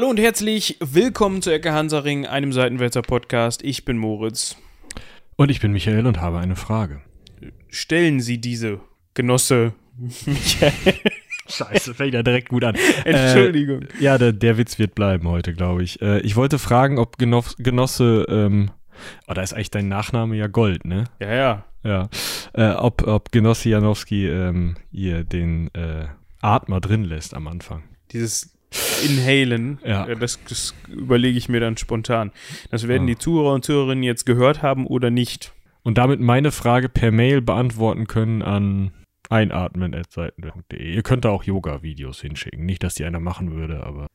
Hallo und herzlich willkommen zu Ecke Hansaring, einem Seitenwälzer Podcast. Ich bin Moritz. Und ich bin Michael und habe eine Frage. Stellen Sie diese, Genosse Michael. Scheiße, fängt ja direkt gut an. Entschuldigung. Äh, ja, der, der Witz wird bleiben heute, glaube ich. Äh, ich wollte fragen, ob Genoss, Genosse, ähm, oh, da ist eigentlich dein Nachname ja Gold, ne? Ja, ja. Ja. Äh, ob, ob Genosse Janowski ähm, ihr den äh, Atmer drin lässt am Anfang. Dieses Inhalen, Ja. äh, das, das überlege ich mir dann spontan. Das werden Ja. die Zuhörer und Zuhörerinnen jetzt gehört haben oder nicht. Und damit meine Frage per Mail beantworten können an einatmen.seiten.de. Ihr könnt da auch Yoga-Videos hinschicken. Nicht, dass die einer machen würde, aber.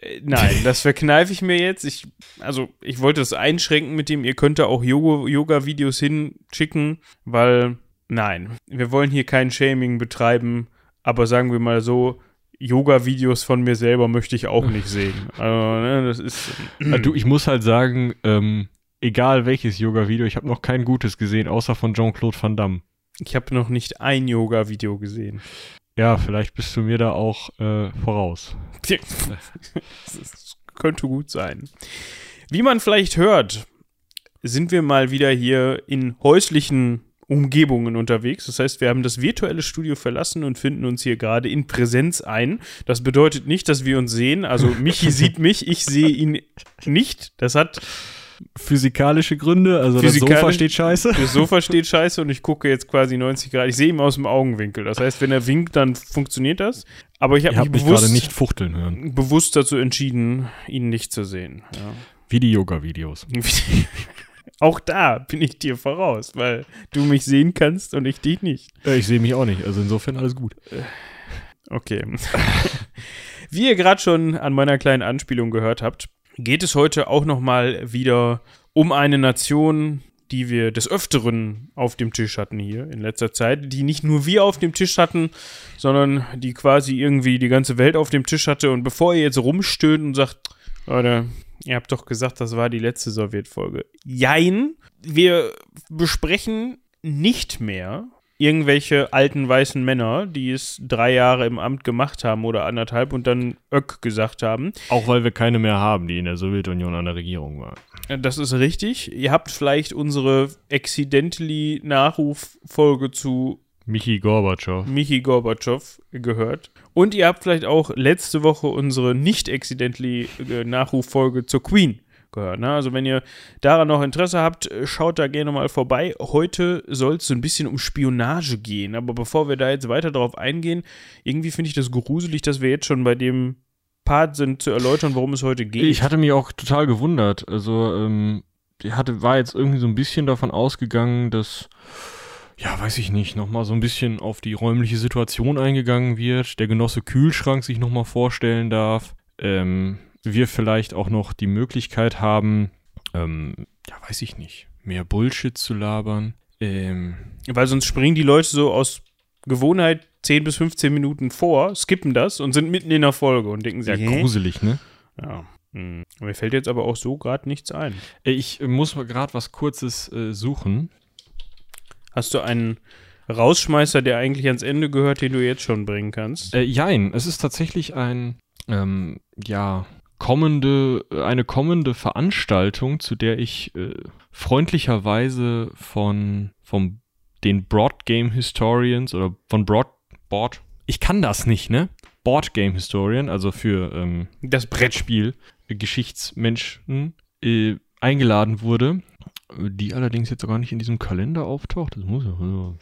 Äh, Nein, das verkneife ich mir jetzt. Ich, also, ich wollte es einschränken mit dem, ihr könnt da auch Yoga- Yoga-Videos hinschicken, weil, nein, wir wollen hier kein Shaming betreiben, aber sagen wir mal so, Yoga-Videos von mir selber möchte ich auch nicht sehen. Also, ne, das ist. Äh, Du, ich muss halt sagen, ähm, egal welches Yoga-Video, ich habe noch kein gutes gesehen, außer von Jean-Claude Van Damme. Ich habe noch nicht ein Yoga-Video gesehen. Ja, vielleicht bist du mir da auch äh, voraus. Das könnte gut sein. Wie man vielleicht hört, sind wir mal wieder hier in häuslichen Umgebungen unterwegs. Das heißt, wir haben das virtuelle Studio verlassen und finden uns hier gerade in Präsenz ein. Das bedeutet nicht, dass wir uns sehen. Also Michi sieht mich, ich sehe ihn nicht. Das hat Physikalische Gründe, also das Physikalisch- Sofa steht scheiße. das Sofa steht scheiße und ich gucke jetzt quasi 90 Grad. Ich sehe ihn aus dem Augenwinkel. Das heißt, wenn er winkt, dann funktioniert das. Aber ich habe habe mich bewusst, nicht fuchteln hören. bewusst dazu entschieden, ihn nicht zu sehen. Ja. Wie die Yoga-Videos. Auch da bin ich dir voraus, weil du mich sehen kannst und ich dich nicht. Äh, ich sehe mich auch nicht, also insofern alles gut. Okay. Wie ihr gerade schon an meiner kleinen Anspielung gehört habt, geht es heute auch nochmal wieder um eine Nation, die wir des Öfteren auf dem Tisch hatten hier in letzter Zeit, die nicht nur wir auf dem Tisch hatten, sondern die quasi irgendwie die ganze Welt auf dem Tisch hatte. Und bevor ihr jetzt rumstöhnt und sagt, Leute, ihr habt doch gesagt, das war die letzte Sowjetfolge. Jein, wir besprechen nicht mehr irgendwelche alten weißen Männer, die es drei Jahre im Amt gemacht haben oder anderthalb und dann Öck gesagt haben. Auch weil wir keine mehr haben, die in der Sowjetunion an der Regierung waren. Das ist richtig. Ihr habt vielleicht unsere accidentally Nachruffolge zu Michi Gorbatschow. Michi Gorbatschow gehört. Und ihr habt vielleicht auch letzte Woche unsere nicht accidentally äh, Nachruffolge zur Queen gehört. Ne? Also wenn ihr daran noch Interesse habt, äh, schaut da gerne mal vorbei. Heute soll es so ein bisschen um Spionage gehen. Aber bevor wir da jetzt weiter drauf eingehen, irgendwie finde ich das gruselig, dass wir jetzt schon bei dem Part sind, zu erläutern, worum es heute geht. Ich hatte mich auch total gewundert. Also, ähm, ich hatte, war jetzt irgendwie so ein bisschen davon ausgegangen, dass, ja, weiß ich nicht, nochmal so ein bisschen auf die räumliche Situation eingegangen wird, der Genosse Kühlschrank sich nochmal vorstellen darf, ähm, wir vielleicht auch noch die Möglichkeit haben, ähm, ja, weiß ich nicht, mehr Bullshit zu labern. Ähm, Weil sonst springen die Leute so aus Gewohnheit 10 bis 15 Minuten vor, skippen das und sind mitten in der Folge und denken ja, sich, hä? gruselig, ne? Ja. Hm. Mir fällt jetzt aber auch so gerade nichts ein. Äh, Ich muss mal gerade was Kurzes äh, suchen. Hast du einen Rausschmeißer, der eigentlich ans Ende gehört, den du jetzt schon bringen kannst? Äh, jein, es ist tatsächlich ein, ähm, ja, kommende, äh, eine kommende Veranstaltung, zu der ich äh, freundlicherweise von, vom, den Broad Game Historians oder von Broad, Board, ich kann das nicht, ne? Board Game Historian, also für, ähm, Das Brett. Brettspiel Geschichtsmenschen äh, eingeladen wurde, die allerdings jetzt gar nicht in diesem Kalender auftaucht. Das muss ja.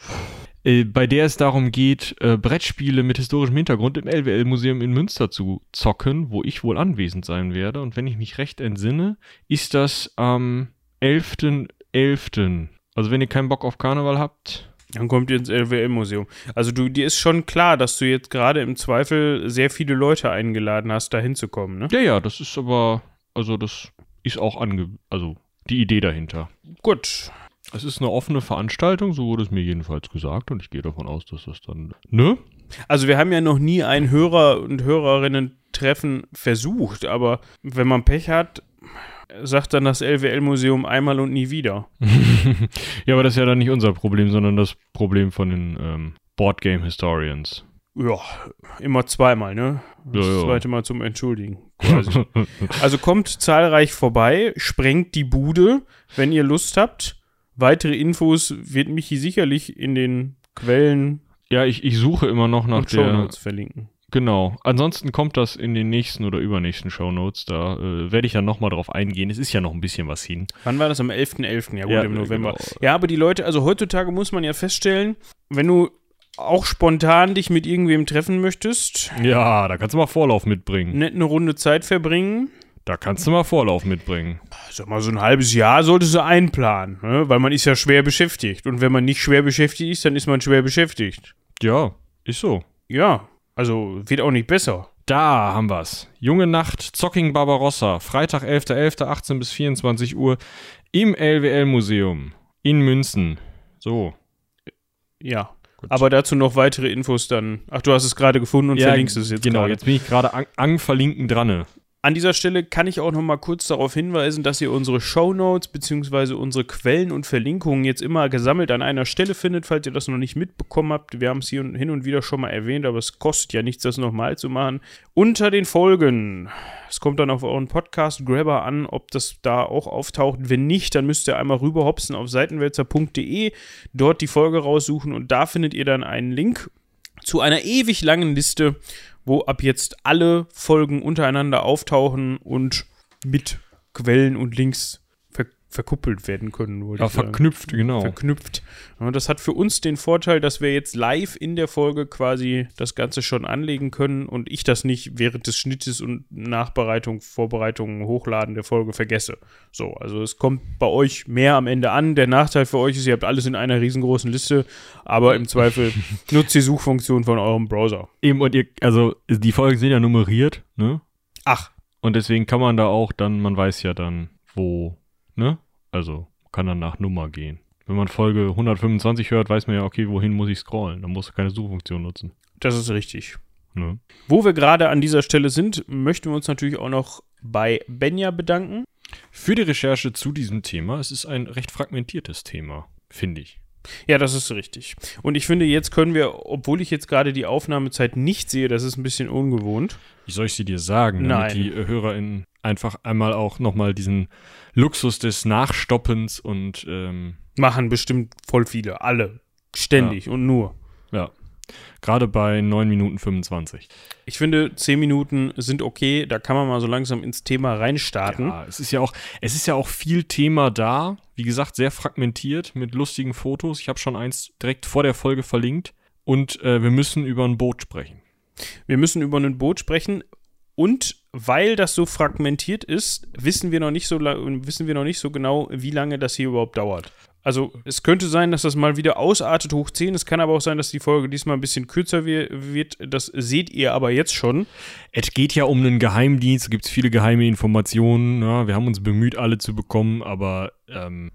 Äh, bei der es darum geht, äh, Brettspiele mit historischem Hintergrund im LWL-Museum in Münster zu zocken, wo ich wohl anwesend sein werde. Und wenn ich mich recht entsinne, ist das am 11.11. Also wenn ihr keinen Bock auf Karneval habt, Dann kommt ihr ins LWL-Museum. Also du, dir ist schon klar, dass du jetzt gerade im Zweifel sehr viele Leute eingeladen hast, da hinzukommen, ne? ja, ja, das ist aber, also das ist auch ange, also die Idee dahinter. Gut. Es ist eine offene Veranstaltung, so wurde es mir jedenfalls gesagt und ich gehe davon aus, dass das dann. Ne? Also wir haben ja noch nie ein Hörer- und Hörerinnen-Treffen versucht, aber wenn man Pech hat, sagt dann das LWL-Museum einmal und nie wieder. ja, aber das ist ja dann nicht unser Problem, sondern das Problem von den ähm, Boardgame Historians. Ja, immer zweimal, ne? Das Ja, zweite Mal zum Entschuldigen. Quasi. also kommt zahlreich vorbei, sprengt die Bude, wenn ihr Lust habt. Weitere Infos wird Michi sicherlich in den Quellen ja, ich, ich suche immer noch nach und der. Shownotes verlinken. Genau. Ansonsten kommt das in den nächsten oder übernächsten Shownotes. Da äh, werde ich dann nochmal drauf eingehen. Es ist ja noch ein bisschen was hin. Wann war das? Am 11.11. Ja, gut, Ja, im November. genau. Ja, aber die Leute, also heutzutage muss man ja feststellen, wenn du auch spontan dich mit irgendwem treffen möchtest, Ja, da kannst du mal Vorlauf mitbringen. nett eine Runde Zeit verbringen, Da kannst du mal Vorlauf mitbringen. sag mal, so ein halbes Jahr solltest du einplanen, ne? weil man ist ja schwer beschäftigt. Und wenn man nicht schwer beschäftigt ist, dann ist man schwer beschäftigt. Ja, ist so. Ja, also wird auch nicht besser. Da haben wir's. Junge Nacht, Zocking Barbarossa. Freitag, 11.11., 18 bis 24 Uhr im LWL-Museum in Münzen. So. Ja. Gut. Aber dazu noch weitere Infos dann. Ach, du hast es gerade gefunden und verlinkst es jetzt Genau, gerade. jetzt bin ich gerade ang, ang verlinken dran. An dieser Stelle kann ich auch noch mal kurz darauf hinweisen, dass ihr unsere Shownotes bzw. unsere Quellen und Verlinkungen jetzt immer gesammelt an einer Stelle findet, falls ihr das noch nicht mitbekommen habt. Wir haben es hier hin und wieder schon mal erwähnt, aber es kostet ja nichts, das nochmal zu machen. Unter den Folgen. Es kommt dann auf euren Podcast-Grabber an, ob das da auch auftaucht. Wenn nicht, dann müsst ihr einmal rüberhopsen auf seitenwälzer.de, dort die Folge raussuchen und da findet ihr dann einen Link zu einer ewig langen Liste, wo ab jetzt alle Folgen untereinander auftauchen und mit Quellen und Links verkuppelt werden können, wollte Ja, ich sagen. verknüpft, genau. Verknüpft. Und das hat für uns den Vorteil, dass wir jetzt live in der Folge quasi das Ganze schon anlegen können und ich das nicht während des Schnittes und Nachbereitung, Vorbereitung, Hochladen der Folge vergesse. So, also es kommt bei euch mehr am Ende an. Der Nachteil für euch ist, ihr habt alles in einer riesengroßen Liste, aber im Zweifel nutzt die Suchfunktion von eurem Browser. Eben, und ihr, also die Folgen sind ja nummeriert, ne? Ach, Und deswegen kann man da auch dann, man weiß ja dann, wo, ne? Also kann dann nach Nummer gehen. Wenn man Folge 125 hört, weiß man ja, okay, wohin muss ich scrollen? Dann muss du keine Suchfunktion nutzen. das ist richtig. Ne? Wo wir gerade an dieser Stelle sind, möchten wir uns natürlich auch noch bei Benja bedanken. Für die Recherche zu diesem Thema, es ist ein recht fragmentiertes Thema, finde ich. Ja, das ist richtig. Und ich finde, jetzt können wir, obwohl ich jetzt gerade die Aufnahmezeit nicht sehe, das ist ein bisschen ungewohnt. Wie soll ich sie dir sagen, damit Nein. die HörerInnen einfach einmal auch nochmal diesen Luxus des Nachstoppens und ähm, Machen bestimmt voll viele, alle. Ständig und nur. ja, gerade bei 9 Minuten 25. Ich finde, 10 Minuten sind okay, da kann man mal so langsam ins Thema reinstarten. Ja, es ist ja auch, es ist ja auch viel Thema da. Wie gesagt, sehr fragmentiert mit lustigen Fotos. Ich habe schon eins direkt vor der Folge verlinkt. Und äh, wir müssen über ein Boot sprechen. Wir müssen über ein Boot sprechen und weil das so fragmentiert ist, wissen wir noch nicht so wissen wir noch nicht so genau, wie lange das hier überhaupt dauert. Also es könnte sein, dass das mal wieder ausartet hoch 10. Es kann aber auch sein, dass die Folge diesmal ein bisschen kürzer wir- wird. Das seht ihr aber jetzt schon. Es geht ja um einen Geheimdienst, es gibt viele geheime Informationen. Ja, wir haben uns bemüht, alle zu bekommen, aber ähm,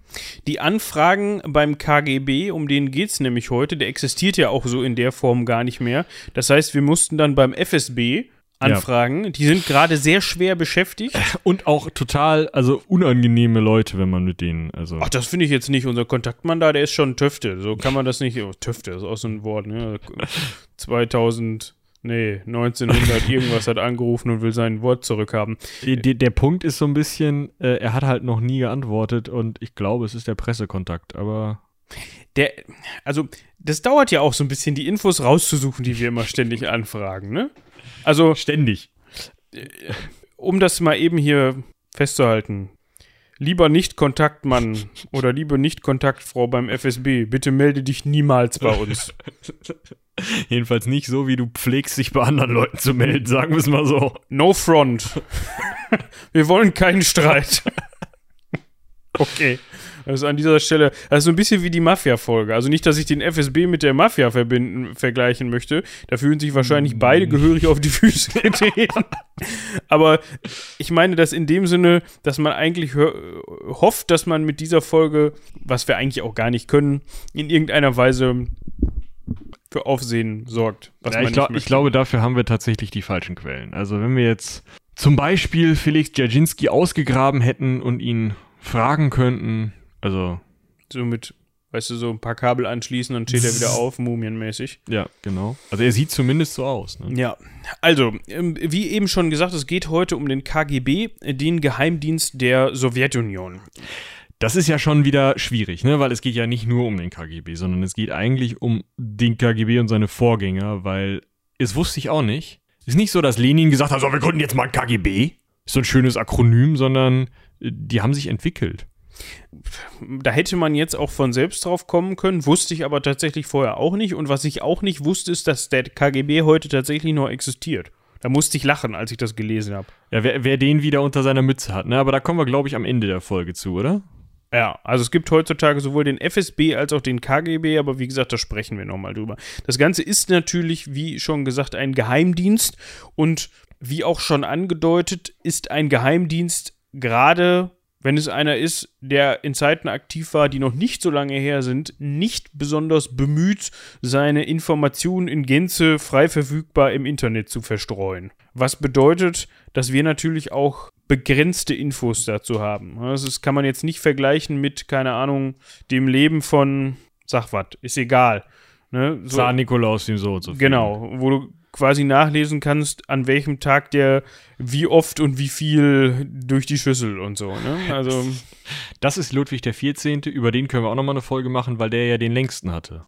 Die Anfragen beim KGB, um den geht es nämlich heute, der existiert ja auch so in der Form gar nicht mehr. Das heißt, wir mussten dann beim FSB anfragen. Die sind gerade sehr schwer beschäftigt. und auch total, also unangenehme Leute, wenn man mit denen, also Ach, das finde ich jetzt nicht. Unser Kontaktmann da, der ist schon Töfte. So kann man das nicht. Oh, Töfte ist auch so ein Wort, ne? 2000, nee, 1900 irgendwas hat angerufen und will sein Wort zurückhaben. der, der, der Punkt ist so ein bisschen, äh, er hat halt noch nie geantwortet und ich glaube, es ist der Pressekontakt, aber Der, also, das dauert ja auch so ein bisschen, die Infos rauszusuchen, die wir immer ständig anfragen, ne? Also, ständig. um das mal eben hier festzuhalten. Lieber nicht Kontaktmann oder liebe nicht Kontaktfrau beim FSB, bitte melde dich niemals bei uns. Jedenfalls nicht so, wie du pflegst, dich bei anderen Leuten zu melden, sagen wir es mal so. No front. Wir wollen keinen Streit. Okay. Also an dieser Stelle, das ist so ein bisschen wie die Mafia-Folge. Also nicht, dass ich den FSB mit der Mafia verbinden, vergleichen möchte. Da fühlen sich wahrscheinlich beide gehörig auf die Füße getreten. Aber ich meine das in dem Sinne, dass man eigentlich hofft, dass man mit dieser Folge, was wir eigentlich auch gar nicht können, in irgendeiner Weise für Aufsehen sorgt. Ja, ich, glaub, ich glaube, dafür haben wir tatsächlich die falschen Quellen. Also wenn wir jetzt zum Beispiel Felix Dzerzhinsky ausgegraben hätten und ihn fragen könnten, also so mit Weißt du, so ein paar Kabel anschließen, dann steht er wieder auf, mumienmäßig. Ja, genau. Also er sieht zumindest so aus. Ne? Ja, also, ähm, wie eben schon gesagt, es geht heute um den KGB, den Geheimdienst der Sowjetunion. Das ist ja schon wieder schwierig, ne? weil es geht ja nicht nur um den KGB, sondern es geht eigentlich um den KGB und seine Vorgänger, weil es wusste ich auch nicht. Ist nicht so, dass Lenin gesagt hat, so, wir gründen jetzt mal ein KGB. Ist so ein schönes Akronym, sondern äh, die haben sich entwickelt. Da hätte man jetzt auch von selbst drauf kommen können, wusste ich aber tatsächlich vorher auch nicht. Und was ich auch nicht wusste, ist, dass der KGB heute tatsächlich noch existiert. Da musste ich lachen, als ich das gelesen habe. Ja, wer, wer den wieder unter seiner Mütze hat, ne? Aber da kommen wir, glaube ich, am Ende der Folge zu, oder? Ja, also es gibt heutzutage sowohl den FSB als auch den KGB, aber wie gesagt, da sprechen wir nochmal drüber. Das Ganze ist natürlich, wie schon gesagt, ein Geheimdienst und wie auch schon angedeutet, ist ein Geheimdienst gerade wenn es einer ist, der in Zeiten aktiv war, die noch nicht so lange her sind, nicht besonders bemüht, seine Informationen in Gänze frei verfügbar im Internet zu verstreuen. Was bedeutet, dass wir natürlich auch begrenzte Infos dazu haben. Das kann man jetzt nicht vergleichen mit, keine Ahnung, dem Leben von, sag was, ist egal. Ne? So, Zar Nikolaus dem so und so. Genau, wo du quasi nachlesen kannst, an welchem Tag der wie oft und wie viel durch die Schüssel und so. Ne? Also das ist Ludwig der 14., über den können wir auch nochmal eine Folge machen, weil der ja den längsten hatte.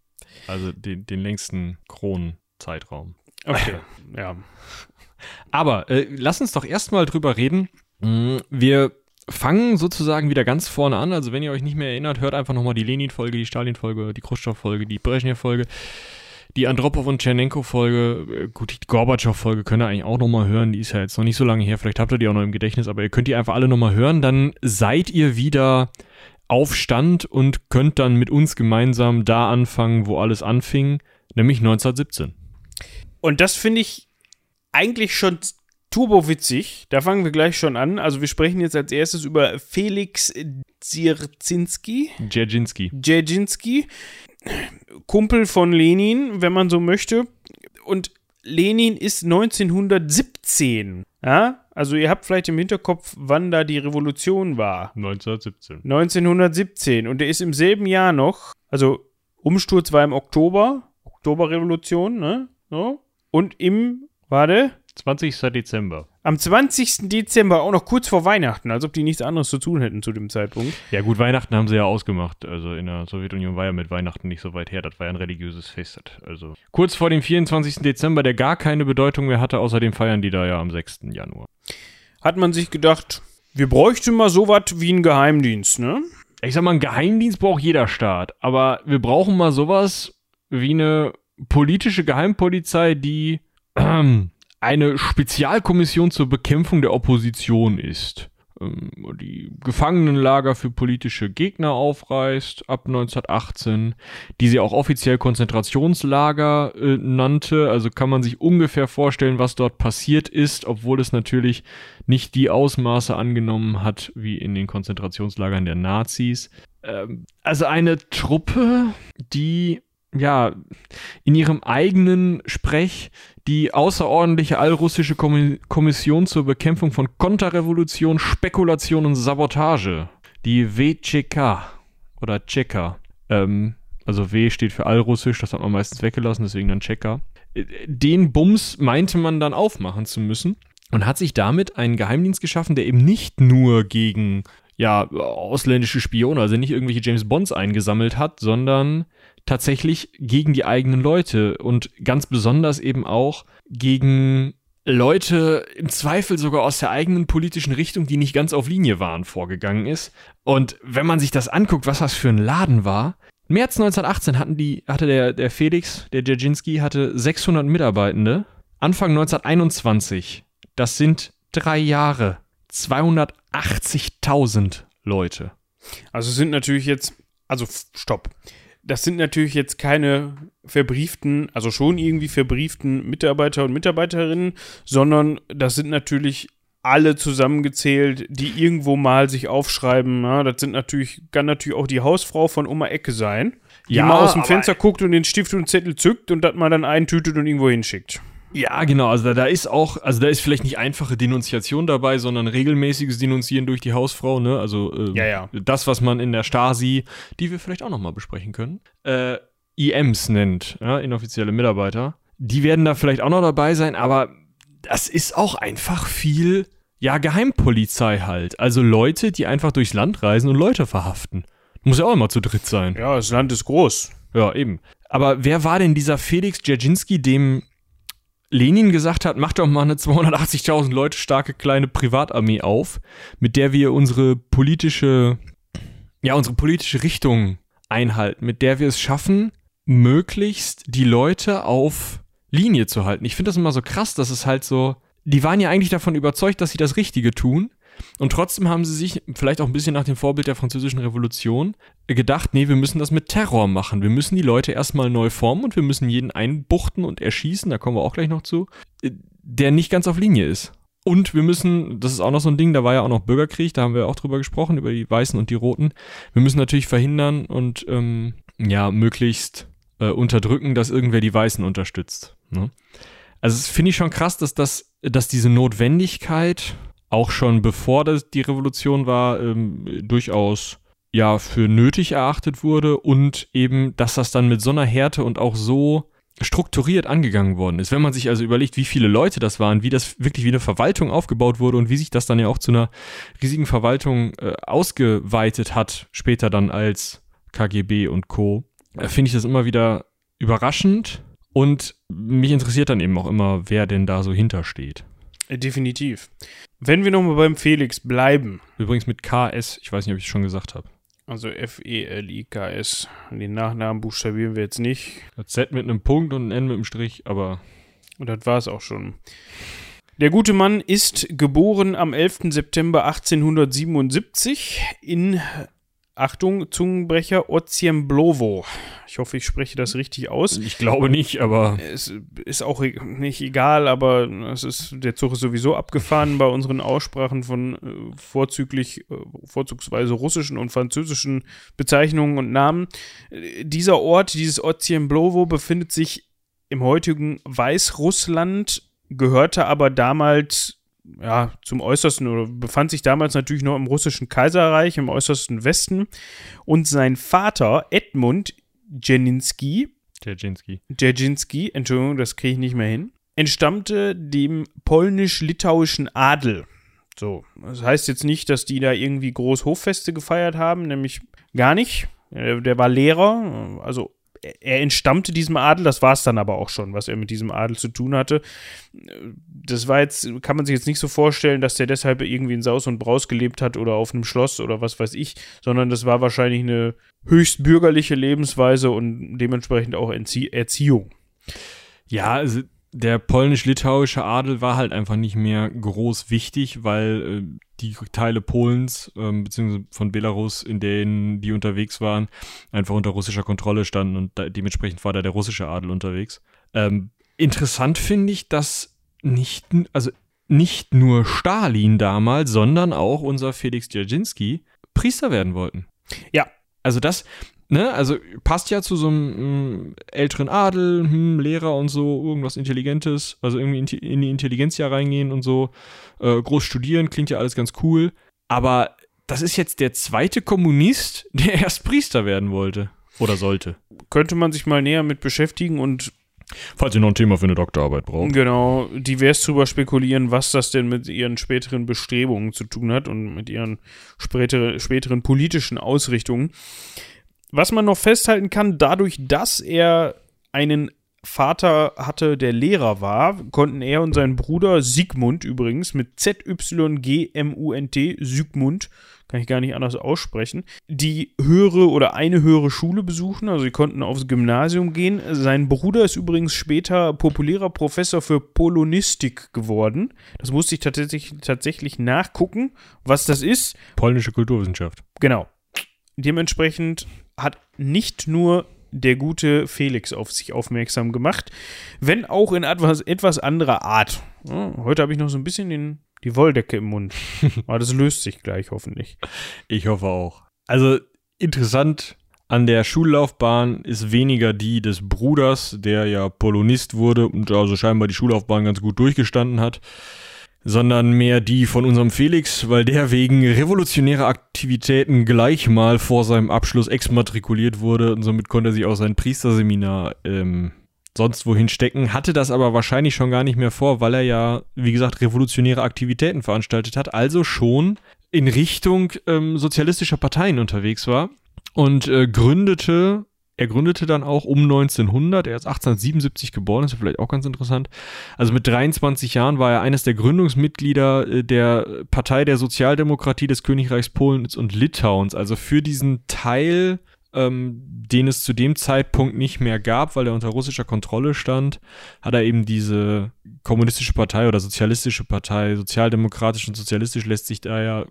Also den, den längsten Kronenzeitraum. Okay, ja. Aber äh, lass uns doch erstmal drüber reden. Mm, wir fangen sozusagen wieder ganz vorne an. Also wenn ihr euch nicht mehr erinnert, hört einfach nochmal die Lenin-Folge, die Stalin-Folge, die Khrushchev-Folge, die Brezhnev-Folge. Die Andropov und Tschernenko-Folge, äh, gut, die Gorbatschow-Folge könnt ihr eigentlich auch nochmal hören. Die ist ja jetzt noch nicht so lange her. Vielleicht habt ihr die auch noch im Gedächtnis, aber ihr könnt die einfach alle nochmal hören. Dann seid ihr wieder auf Stand und könnt dann mit uns gemeinsam da anfangen, wo alles anfing, nämlich 1917. Und das finde ich eigentlich schon turbo witzig. Da fangen wir gleich schon an. Also wir sprechen jetzt als erstes über Felix Dzierzinski. Dzerzhinsky. Dzerzhinsky. Kumpel von Lenin, wenn man so möchte. Und Lenin ist 1917. Ja? Also ihr habt vielleicht im Hinterkopf, wann da die Revolution war. 1917. 1917. Und er ist im selben Jahr noch, also Umsturz war im Oktober, Oktoberrevolution, ne? So. Und im, warte, 20. Dezember. Am 20. Dezember, auch noch kurz vor Weihnachten, als ob die nichts anderes zu tun hätten zu dem Zeitpunkt. Ja, gut, Weihnachten haben sie ja ausgemacht. Also in der Sowjetunion war ja mit Weihnachten nicht so weit her. Das war ja ein religiöses Fest. Also kurz vor dem 24. Dezember, der gar keine Bedeutung mehr hatte. Außerdem feiern die da ja am 6. Januar. Hat man sich gedacht, wir bräuchten mal sowas wie einen Geheimdienst, ne? Ich sag mal, einen Geheimdienst braucht jeder Staat. Aber wir brauchen mal sowas wie eine politische Geheimpolizei, die. Ähm, eine Spezialkommission zur Bekämpfung der Opposition ist, ähm, die Gefangenenlager für politische Gegner aufreißt ab 1918, die sie auch offiziell Konzentrationslager äh, nannte. Also kann man sich ungefähr vorstellen, was dort passiert ist, obwohl es natürlich nicht die Ausmaße angenommen hat wie in den Konzentrationslagern der Nazis. Ähm, also eine Truppe, die ja, in ihrem eigenen Sprech die außerordentliche allrussische Kommission zur Bekämpfung von Konterrevolution, Spekulation und Sabotage, die WCK oder Tscheka, ähm, also W steht für allrussisch, das hat man meistens weggelassen, deswegen dann Tscheka. Den Bums meinte man dann aufmachen zu müssen und hat sich damit einen Geheimdienst geschaffen, der eben nicht nur gegen ja, ausländische Spione, also nicht irgendwelche James Bonds eingesammelt hat, sondern tatsächlich gegen die eigenen Leute und ganz besonders eben auch gegen Leute im Zweifel sogar aus der eigenen politischen Richtung, die nicht ganz auf Linie waren, vorgegangen ist. Und wenn man sich das anguckt, was das für ein Laden war, März 1918 hatten die, hatte der, der Felix, der Dzerzhinsky, hatte 600 Mitarbeitende. Anfang 1921, das sind drei Jahre, 280.000 Leute. Also sind natürlich jetzt, also stopp das sind natürlich jetzt keine verbrieften, also schon irgendwie verbrieften Mitarbeiter und Mitarbeiterinnen, sondern das sind natürlich alle zusammengezählt, die irgendwo mal sich aufschreiben. Ja, das sind natürlich, kann natürlich auch die Hausfrau von Oma Ecke sein, die ja, mal aus dem Fenster guckt und den Stift und Zettel zückt und das mal dann eintütet und irgendwo hinschickt. Ja, genau. Also da, da ist auch, also da ist vielleicht nicht einfache Denunziation dabei, sondern regelmäßiges Denunzieren durch die Hausfrau. Ne? Also äh, Ja, ja. das, was man in der Stasi, die wir vielleicht auch nochmal besprechen können, äh, IMs nennt, ja, inoffizielle Mitarbeiter. Die werden da vielleicht auch noch dabei sein, aber das ist auch einfach viel, ja, Geheimpolizei halt. Also Leute, die einfach durchs Land reisen und Leute verhaften. Muss ja auch immer zu dritt sein. Ja, das Land ist groß. Ja, eben. Aber wer war denn dieser Felix Dzerzhinsky, dem Lenin gesagt hat, mach doch mal eine 280.000 Leute starke kleine Privatarmee auf, mit der wir unsere politische, ja, unsere politische Richtung einhalten, mit der wir es schaffen, möglichst die Leute auf Linie zu halten. Ich finde das immer so krass, dass es halt so, die waren ja eigentlich davon überzeugt, dass sie das Richtige tun. Und trotzdem haben sie sich, vielleicht auch ein bisschen nach dem Vorbild der französischen Revolution, gedacht, nee, wir müssen das mit Terror machen. Wir müssen die Leute erstmal neu formen und wir müssen jeden einbuchten und erschießen, da kommen wir auch gleich noch zu, äh, der nicht ganz auf Linie ist. Und wir müssen, das ist auch noch so ein Ding, da war ja auch noch Bürgerkrieg, da haben wir auch drüber gesprochen, über die Weißen und die Roten. Wir müssen natürlich verhindern und ähm, ja, möglichst äh, unterdrücken, dass irgendwer die Weißen unterstützt. Ne? Also das finde ich schon krass, dass das, dass diese Notwendigkeit auch schon bevor das die Revolution war, ähm, durchaus ja für nötig erachtet wurde und eben, dass das dann mit so einer Härte und auch so strukturiert angegangen worden ist. Wenn man sich also überlegt, wie viele Leute das waren, wie das wirklich wie eine Verwaltung aufgebaut wurde und wie sich das dann ja auch zu einer riesigen Verwaltung äh, ausgeweitet hat, später dann als KGB und Co., äh, finde ich das immer wieder überraschend und mich interessiert dann eben auch immer, wer denn da so hintersteht. Definitiv. Wenn wir nochmal beim Felix bleiben, Übrigens mit KS, ich weiß nicht, ob ich es schon gesagt habe. also F-E-L-I-K-S, den Nachnamen buchstabieren wir jetzt nicht. Das Z mit einem Punkt und ein N mit einem Strich, aber Und das war es auch schon. Der gute Mann ist geboren am 11. September 1877 in, Achtung, Zungenbrecher, Oziemblovo. Ich hoffe, ich spreche das richtig aus. ich glaube nicht, aber Es ist auch e- nicht egal, aber es ist, der Zug ist sowieso abgefahren bei unseren Aussprachen von äh, vorzüglich, äh, vorzugsweise russischen und französischen Bezeichnungen und Namen. Äh, dieser Ort, dieses Oziemblovo, befindet sich im heutigen Weißrussland, gehörte aber damals ja, zum äußersten oder befand sich damals natürlich noch im russischen Kaiserreich, im äußersten Westen. Und sein Vater, Edmund Janinski, Dzerzhinsky. Dzerzhinsky, Entschuldigung, das kriege ich nicht mehr hin, entstammte dem polnisch-litauischen Adel. So, das heißt jetzt nicht, dass die da irgendwie groß Hoffeste gefeiert haben, nämlich gar nicht. Der war Lehrer, also er- entstammte diesem Adel, das war es dann aber auch schon, was er mit diesem Adel zu tun hatte. Das war jetzt, kann man sich jetzt nicht so vorstellen, dass der deshalb irgendwie in Saus und Braus gelebt hat oder auf einem Schloss oder was weiß ich, sondern das war wahrscheinlich eine höchst bürgerliche Lebensweise und dementsprechend auch Entzie Erziehung. Ja, also der polnisch-litauische Adel war halt einfach nicht mehr groß wichtig, weil äh, die Teile Polens ähm, beziehungsweise von Belarus, in denen die unterwegs waren, einfach unter russischer Kontrolle standen und da, dementsprechend war da der russische Adel unterwegs. Ähm, interessant finde ich, dass nicht, also nicht nur Stalin damals, sondern auch unser Felix Dzerzhinsky Priester werden wollten. Ja. Also das, ne, also passt ja zu so einem mm, älteren Adel, hm, Lehrer und so, irgendwas Intelligentes, also irgendwie in, die- in die Intelligenz ja reingehen und so, äh, groß studieren, klingt ja alles ganz cool. Aber das ist jetzt der zweite Kommunist, der erst Priester werden wollte. Oder sollte. Könnte man sich mal näher mit beschäftigen und Falls ihr noch ein Thema für eine Doktorarbeit braucht. genau divers drüber spekulieren, was das denn mit ihren späteren Bestrebungen zu tun hat und mit ihren spätere, späteren politischen Ausrichtungen. Was man noch festhalten kann, dadurch, dass er einen Vater hatte, der Lehrer war, konnten er und sein Bruder Sigmund übrigens mit Z-Y-G-M-U-N-T, Sigmund, kann ich gar nicht anders aussprechen, die höhere oder eine höhere Schule besuchen, also sie konnten aufs Gymnasium gehen. Sein Bruder ist übrigens später populärer Professor für Polonistik geworden. Das musste ich tatsächlich, tatsächlich nachgucken, was das ist. Polnische Kulturwissenschaft. Genau. Dementsprechend hat nicht nur der gute Felix auf sich aufmerksam gemacht, wenn auch in etwas, etwas anderer Art. Ja, heute habe ich noch so ein bisschen den, die Wolldecke im Mund. Aber das löst sich gleich hoffentlich. Ich hoffe auch. Also interessant, an der Schullaufbahn ist weniger die des Bruders, der ja Polonist wurde und also scheinbar die Schullaufbahn ganz gut durchgestanden hat, sondern mehr die von unserem Felix, weil der wegen revolutionärer Aktivitäten gleich mal vor seinem Abschluss exmatrikuliert wurde und somit konnte er sich auch sein Priesterseminar ähm, sonst wohin stecken, hatte das aber wahrscheinlich schon gar nicht mehr vor, weil er ja, wie gesagt, revolutionäre Aktivitäten veranstaltet hat, also schon in Richtung ähm, sozialistischer Parteien unterwegs war und äh, gründete, er gründete dann auch um 1900, er ist 1877 geboren, ist vielleicht auch ganz interessant. Also mit 23 Jahren war er eines der Gründungsmitglieder äh, der Partei der Sozialdemokratie des Königreichs Polens und Litauens, also für diesen Teil ähm, den es zu dem Zeitpunkt nicht mehr gab, weil er unter russischer Kontrolle stand, hat er eben diese kommunistische Partei oder sozialistische Partei, sozialdemokratisch und sozialistisch lässt sich da ja,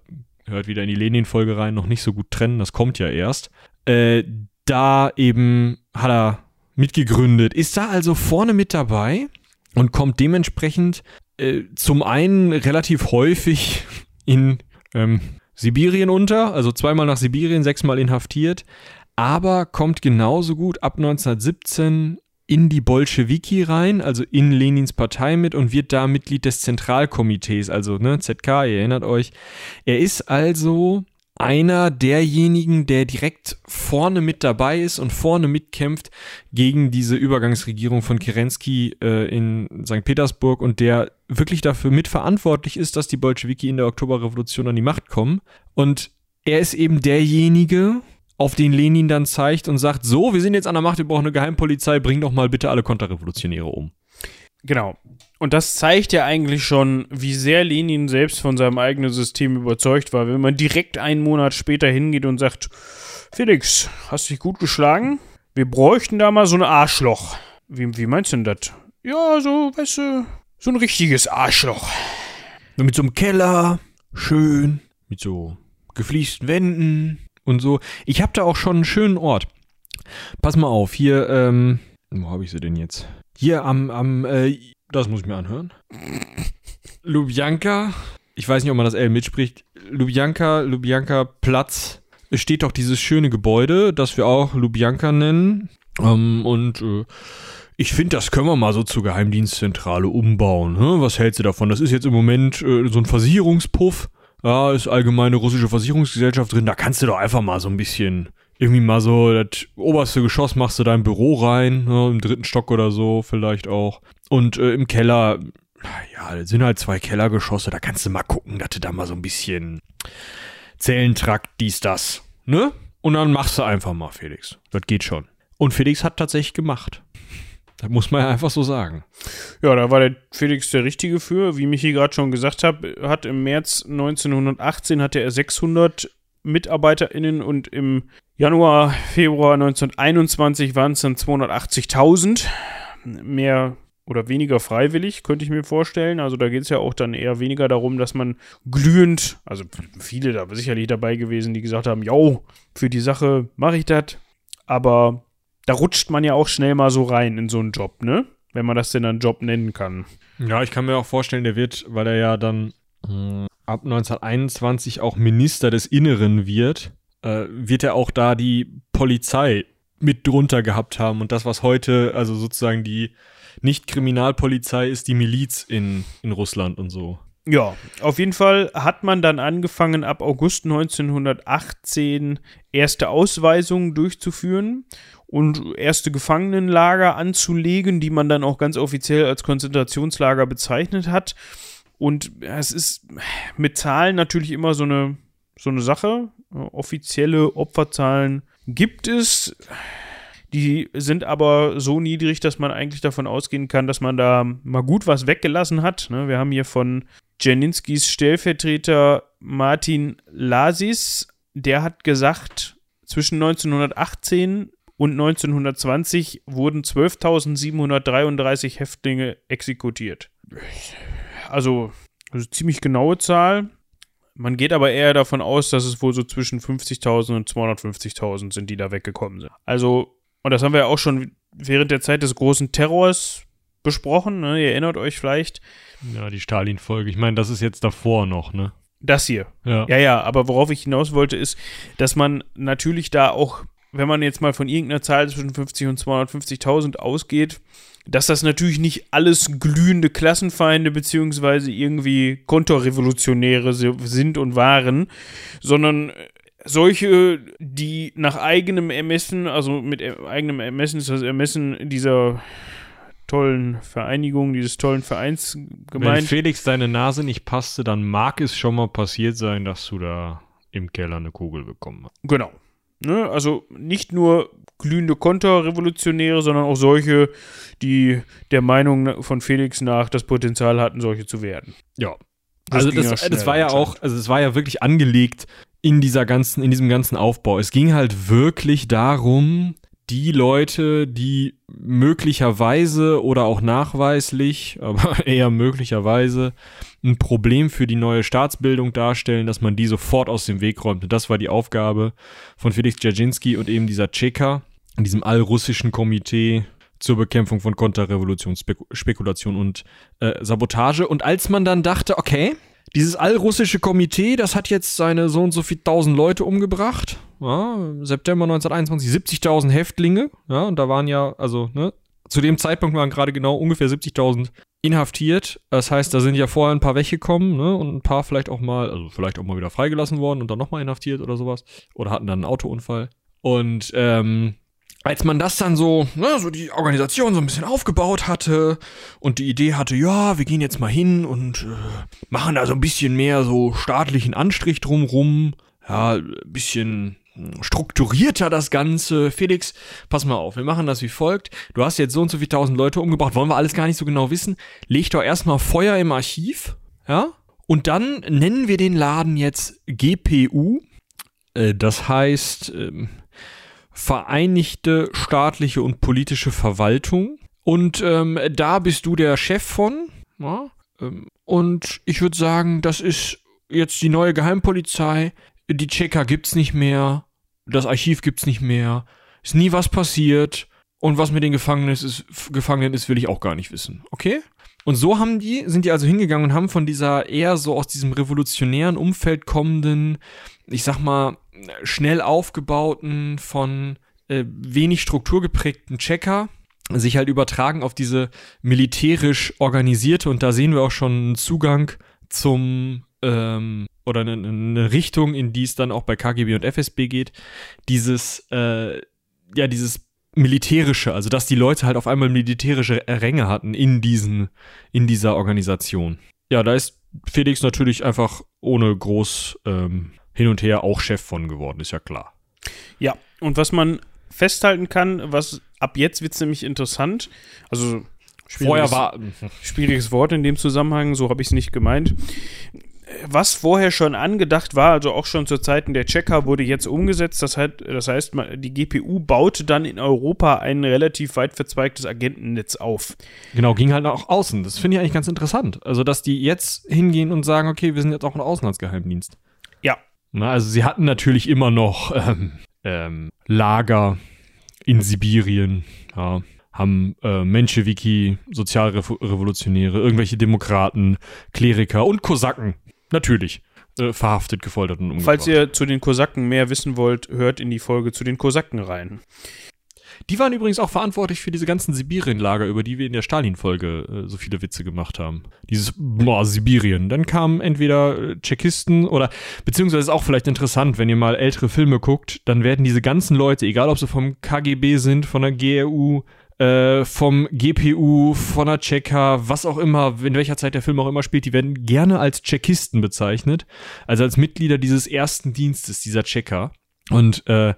hört wieder in die Lenin-Folge rein, noch nicht so gut trennen, das kommt ja erst. Äh, da eben hat er mitgegründet, ist da also vorne mit dabei und kommt dementsprechend äh, zum einen relativ häufig in ähm, Sibirien unter, also zweimal nach Sibirien, sechsmal inhaftiert, aber kommt genauso gut ab 1917 in die Bolschewiki rein, also in Lenins Partei mit und wird da Mitglied des Zentralkomitees, also ne, ZK, ihr erinnert euch. Er ist also einer derjenigen, der direkt vorne mit dabei ist und vorne mitkämpft gegen diese Übergangsregierung von Kerensky äh, in St. Petersburg und der wirklich dafür mitverantwortlich ist, dass die Bolschewiki in der Oktoberrevolution an die Macht kommen. Und er ist eben derjenige, auf den Lenin dann zeigt und sagt, so, wir sind jetzt an der Macht, wir brauchen eine Geheimpolizei, bring doch mal bitte alle Konterrevolutionäre um. Genau. Und das zeigt ja eigentlich schon, wie sehr Lenin selbst von seinem eigenen System überzeugt war. Wenn man direkt einen Monat später hingeht und sagt, Felix, hast dich gut geschlagen? Wir bräuchten da mal so ein Arschloch. Wie, wie meinst du denn das? Ja, so, weißt du, so ein richtiges Arschloch. Mit so einem Keller, schön, mit so gefliesten Wänden, und so. Ich habe da auch schon einen schönen Ort. Pass mal auf, hier, ähm, wo habe ich sie denn jetzt? Hier am, am, äh, das muss ich mir anhören. Lubjanka, ich weiß nicht, ob man das L mitspricht. Lubjanka, Lubjanka Platz. Es steht doch dieses schöne Gebäude, das wir auch Lubjanka nennen. Ähm, und äh, ich finde, das können wir mal so zur Geheimdienstzentrale umbauen. Hm? Was hältst du davon? Das ist jetzt im Moment äh, so ein Versicherungspuff ja, ist allgemeine russische Versicherungsgesellschaft drin, da kannst du doch einfach mal so ein bisschen, irgendwie mal so, das oberste Geschoss machst du dein Büro rein, ne, im dritten Stock oder so vielleicht auch. Und äh, im Keller, ja, sind halt zwei Kellergeschosse, da kannst du mal gucken, dass du da mal so ein bisschen Zellentrakt, dies, das, ne? Und dann machst du einfach mal, Felix. Das geht schon. Und Felix hat tatsächlich gemacht. Das muss man ja einfach so sagen. Ja, da war der Felix der Richtige für. Wie Michi gerade schon gesagt hat, hat im März 1918 hatte er 600 MitarbeiterInnen und im Januar, Februar 1921 waren es dann 280.000. Mehr oder weniger freiwillig, könnte ich mir vorstellen. Also da geht es ja auch dann eher weniger darum, dass man glühend, also viele da sicherlich dabei gewesen, die gesagt haben, yo, für die Sache mache ich das. Aber da rutscht man ja auch schnell mal so rein in so einen Job, ne? Wenn man das denn einen Job nennen kann. Ja, ich kann mir auch vorstellen, der wird, weil er ja dann äh, ab 1921 auch Minister des Inneren wird, äh, wird er auch da die Polizei mit drunter gehabt haben. Und das, was heute, also sozusagen die nicht Kriminalpolizei ist, die Miliz in, in Russland und so. Ja, auf jeden Fall hat man dann angefangen, ab August 1918 erste Ausweisungen durchzuführen und erste Gefangenenlager anzulegen, die man dann auch ganz offiziell als Konzentrationslager bezeichnet hat. Und es ist mit Zahlen natürlich immer so eine, so eine Sache. Offizielle Opferzahlen gibt es. Die sind aber so niedrig, dass man eigentlich davon ausgehen kann, dass man da mal gut was weggelassen hat. Ne, wir haben hier von Janinskis Stellvertreter Martin Lasis, der hat gesagt, zwischen 1918 und 1920 wurden 12.733 Häftlinge exekutiert. Also, also ziemlich genaue Zahl. Man geht aber eher davon aus, dass es wohl so zwischen 50.000 und 250.000 sind, die da weggekommen sind. Also, und das haben wir ja auch schon während der Zeit des großen Terrors besprochen, ne? ihr erinnert euch vielleicht. Ja, die Stalin-Folge. Ich meine, das ist jetzt davor noch, ne? Das hier. Ja. ja, ja, aber worauf ich hinaus wollte, ist, dass man natürlich da auch wenn man jetzt mal von irgendeiner Zahl zwischen 50 und 250.000 ausgeht, dass das natürlich nicht alles glühende Klassenfeinde beziehungsweise irgendwie Konterrevolutionäre sind und waren, sondern solche, die nach eigenem Ermessen, also mit eigenem Ermessen ist das Ermessen dieser tollen Vereinigung, dieses tollen Vereins gemeint. Wenn Felix deine Nase nicht passte, dann mag es schon mal passiert sein, dass du da im Keller eine Kugel bekommen hast. Genau. Ne? Also nicht nur glühende Konterrevolutionäre, sondern auch solche, die der Meinung von Felix nach das Potenzial hatten, solche zu werden. Ja. Das also das, das war ja auch, also es war ja wirklich angelegt in dieser ganzen, in diesem ganzen Aufbau. Es ging halt wirklich darum, die Leute, die möglicherweise oder auch nachweislich, aber eher möglicherweise ein Problem für die neue Staatsbildung darstellen, dass man die sofort aus dem Weg räumt. Und das war die Aufgabe von Felix Dzerzhinsky und eben dieser Tscheka, in diesem allrussischen Komitee zur Bekämpfung von Konterrevolution, Spekulation und äh, Sabotage. Und als man dann dachte, okay, dieses allrussische Komitee, das hat jetzt seine so und so viel tausend Leute umgebracht. Ja, September 1921 70.000 Häftlinge. Ja, und da waren ja, also, ne, zu dem Zeitpunkt waren gerade genau ungefähr 70.000 inhaftiert. Das heißt, da sind ja vorher ein paar weggekommen, ne, und ein paar vielleicht auch mal, also vielleicht auch mal wieder freigelassen worden und dann nochmal inhaftiert oder sowas. Oder hatten dann einen Autounfall. Und, ähm, als man das dann so, ne, so die Organisation so ein bisschen aufgebaut hatte und die Idee hatte, ja, wir gehen jetzt mal hin und äh, machen da so ein bisschen mehr so staatlichen Anstrich drumrum, ja, ein bisschen hm, strukturierter das Ganze. Felix, pass mal auf, wir machen das wie folgt. Du hast jetzt so und so viele tausend Leute umgebracht, wollen wir alles gar nicht so genau wissen. Leg doch erstmal Feuer im Archiv, ja, und dann nennen wir den Laden jetzt GPU. Äh, das heißt, ähm, Vereinigte staatliche und politische Verwaltung. Und ähm, da bist du der Chef von. Ja? Ähm, und ich würde sagen, das ist jetzt die neue Geheimpolizei. Die Checker gibt's nicht mehr. Das Archiv gibt's nicht mehr. Ist nie was passiert. Und was mit den Gefangenen ist, Gefangenen ist, will ich auch gar nicht wissen. Okay? Und so haben die, sind die also hingegangen und haben von dieser eher so aus diesem revolutionären Umfeld kommenden, ich sag mal, schnell aufgebauten, von äh, wenig strukturgeprägten Checker sich halt übertragen auf diese militärisch organisierte und da sehen wir auch schon einen Zugang zum ähm, oder eine, eine, Richtung, in die es dann auch bei KGB und FSB geht, dieses äh, ja dieses militärische, also dass die Leute halt auf einmal militärische Ränge hatten in diesen in dieser Organisation. Ja, da ist Felix natürlich einfach ohne groß ähm, hin und her auch Chef von geworden, ist ja klar. Ja, und was man festhalten kann, was ab jetzt wird es nämlich interessant, also Vorher war schwieriges Wort in dem Zusammenhang, so habe ich es nicht gemeint. Was vorher schon angedacht war, also auch schon zu Zeiten der Checker, wurde jetzt umgesetzt. Das, heißt, das heißt, die GPU baute dann in Europa ein relativ weit verzweigtes Agentennetz auf. Genau, ging halt auch außen. Das finde ich eigentlich ganz interessant. Also, dass die jetzt hingehen und sagen, okay, wir sind jetzt auch ein Auslandsgeheimdienst. Ja, na, also sie hatten natürlich immer noch ähm, ähm, Lager in Sibirien, ja, haben äh, Menschewiki, Sozialrevolutionäre, irgendwelche Demokraten, Kleriker und Kosaken, natürlich, äh, verhaftet, gefoltert und umgebracht. Falls ihr zu den Kosaken mehr wissen wollt, hört in die Folge zu den Kosaken rein. Die waren übrigens auch verantwortlich für diese ganzen Sibirien-Lager, über die wir in der Stalin-Folge äh, so viele Witze gemacht haben. Dieses, boah, Sibirien. Dann kamen entweder äh, Tschechisten oder, beziehungsweise ist auch vielleicht interessant, wenn ihr mal ältere Filme guckt, dann werden diese ganzen Leute, egal ob sie vom KGB sind, von der GRU, äh, vom GPU, von der Tscheka, was auch immer, in welcher Zeit der Film auch immer spielt, die werden gerne als Tschechisten bezeichnet. Also als Mitglieder dieses ersten Dienstes, dieser Tscheker. Und äh,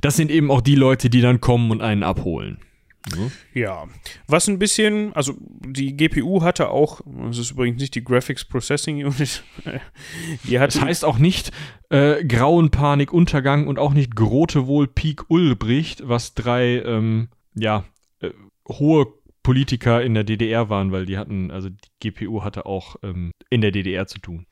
das sind eben auch die Leute, die dann kommen und einen abholen. Ja, was ein bisschen, also die GPU hatte auch, das ist übrigens nicht die Graphics Processing Unit, die hatte, das heißt auch nicht äh, Grauen Panik Untergang und auch nicht Grote Wohl Peak Ulbricht, was drei, ähm, ja, äh, hohe Politiker in der DDR waren, weil die hatten, also die GPU hatte auch ähm, in der DDR zu tun.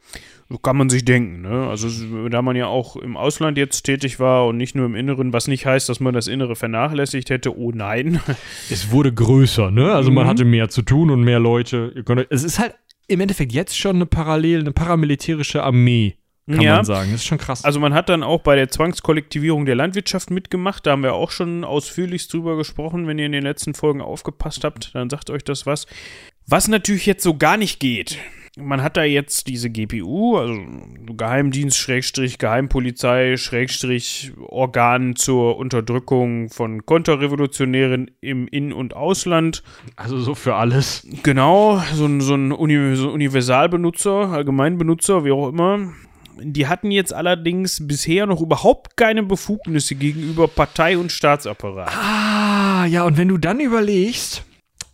So kann man sich denken, ne? Also da man ja auch im Ausland jetzt tätig war und nicht nur im Inneren, was nicht heißt, dass man das Innere vernachlässigt hätte, oh nein. Es wurde größer, ne? Also mhm. man hatte mehr zu tun und mehr Leute. es ist halt im Endeffekt jetzt schon eine parallel, eine paramilitärische Armee. Kann Ja. man sagen. Das ist schon krass. Also man hat dann auch bei der Zwangskollektivierung der Landwirtschaft mitgemacht. Da haben wir auch schon ausführlich drüber gesprochen. Wenn ihr in den letzten Folgen aufgepasst habt, dann sagt euch das was. Was natürlich jetzt so gar nicht geht. Man hat da jetzt diese GPU, also Geheimdienst, Schrägstrich, Geheimpolizei, Schrägstrich, Organ zur Unterdrückung von Konterrevolutionären im In- und Ausland. also so für alles. Genau, so ein, so ein Universalbenutzer, Allgemeinbenutzer, wie auch immer. Die hatten jetzt allerdings bisher noch überhaupt keine Befugnisse gegenüber Partei und Staatsapparat. Ah, ja, und wenn du dann überlegst,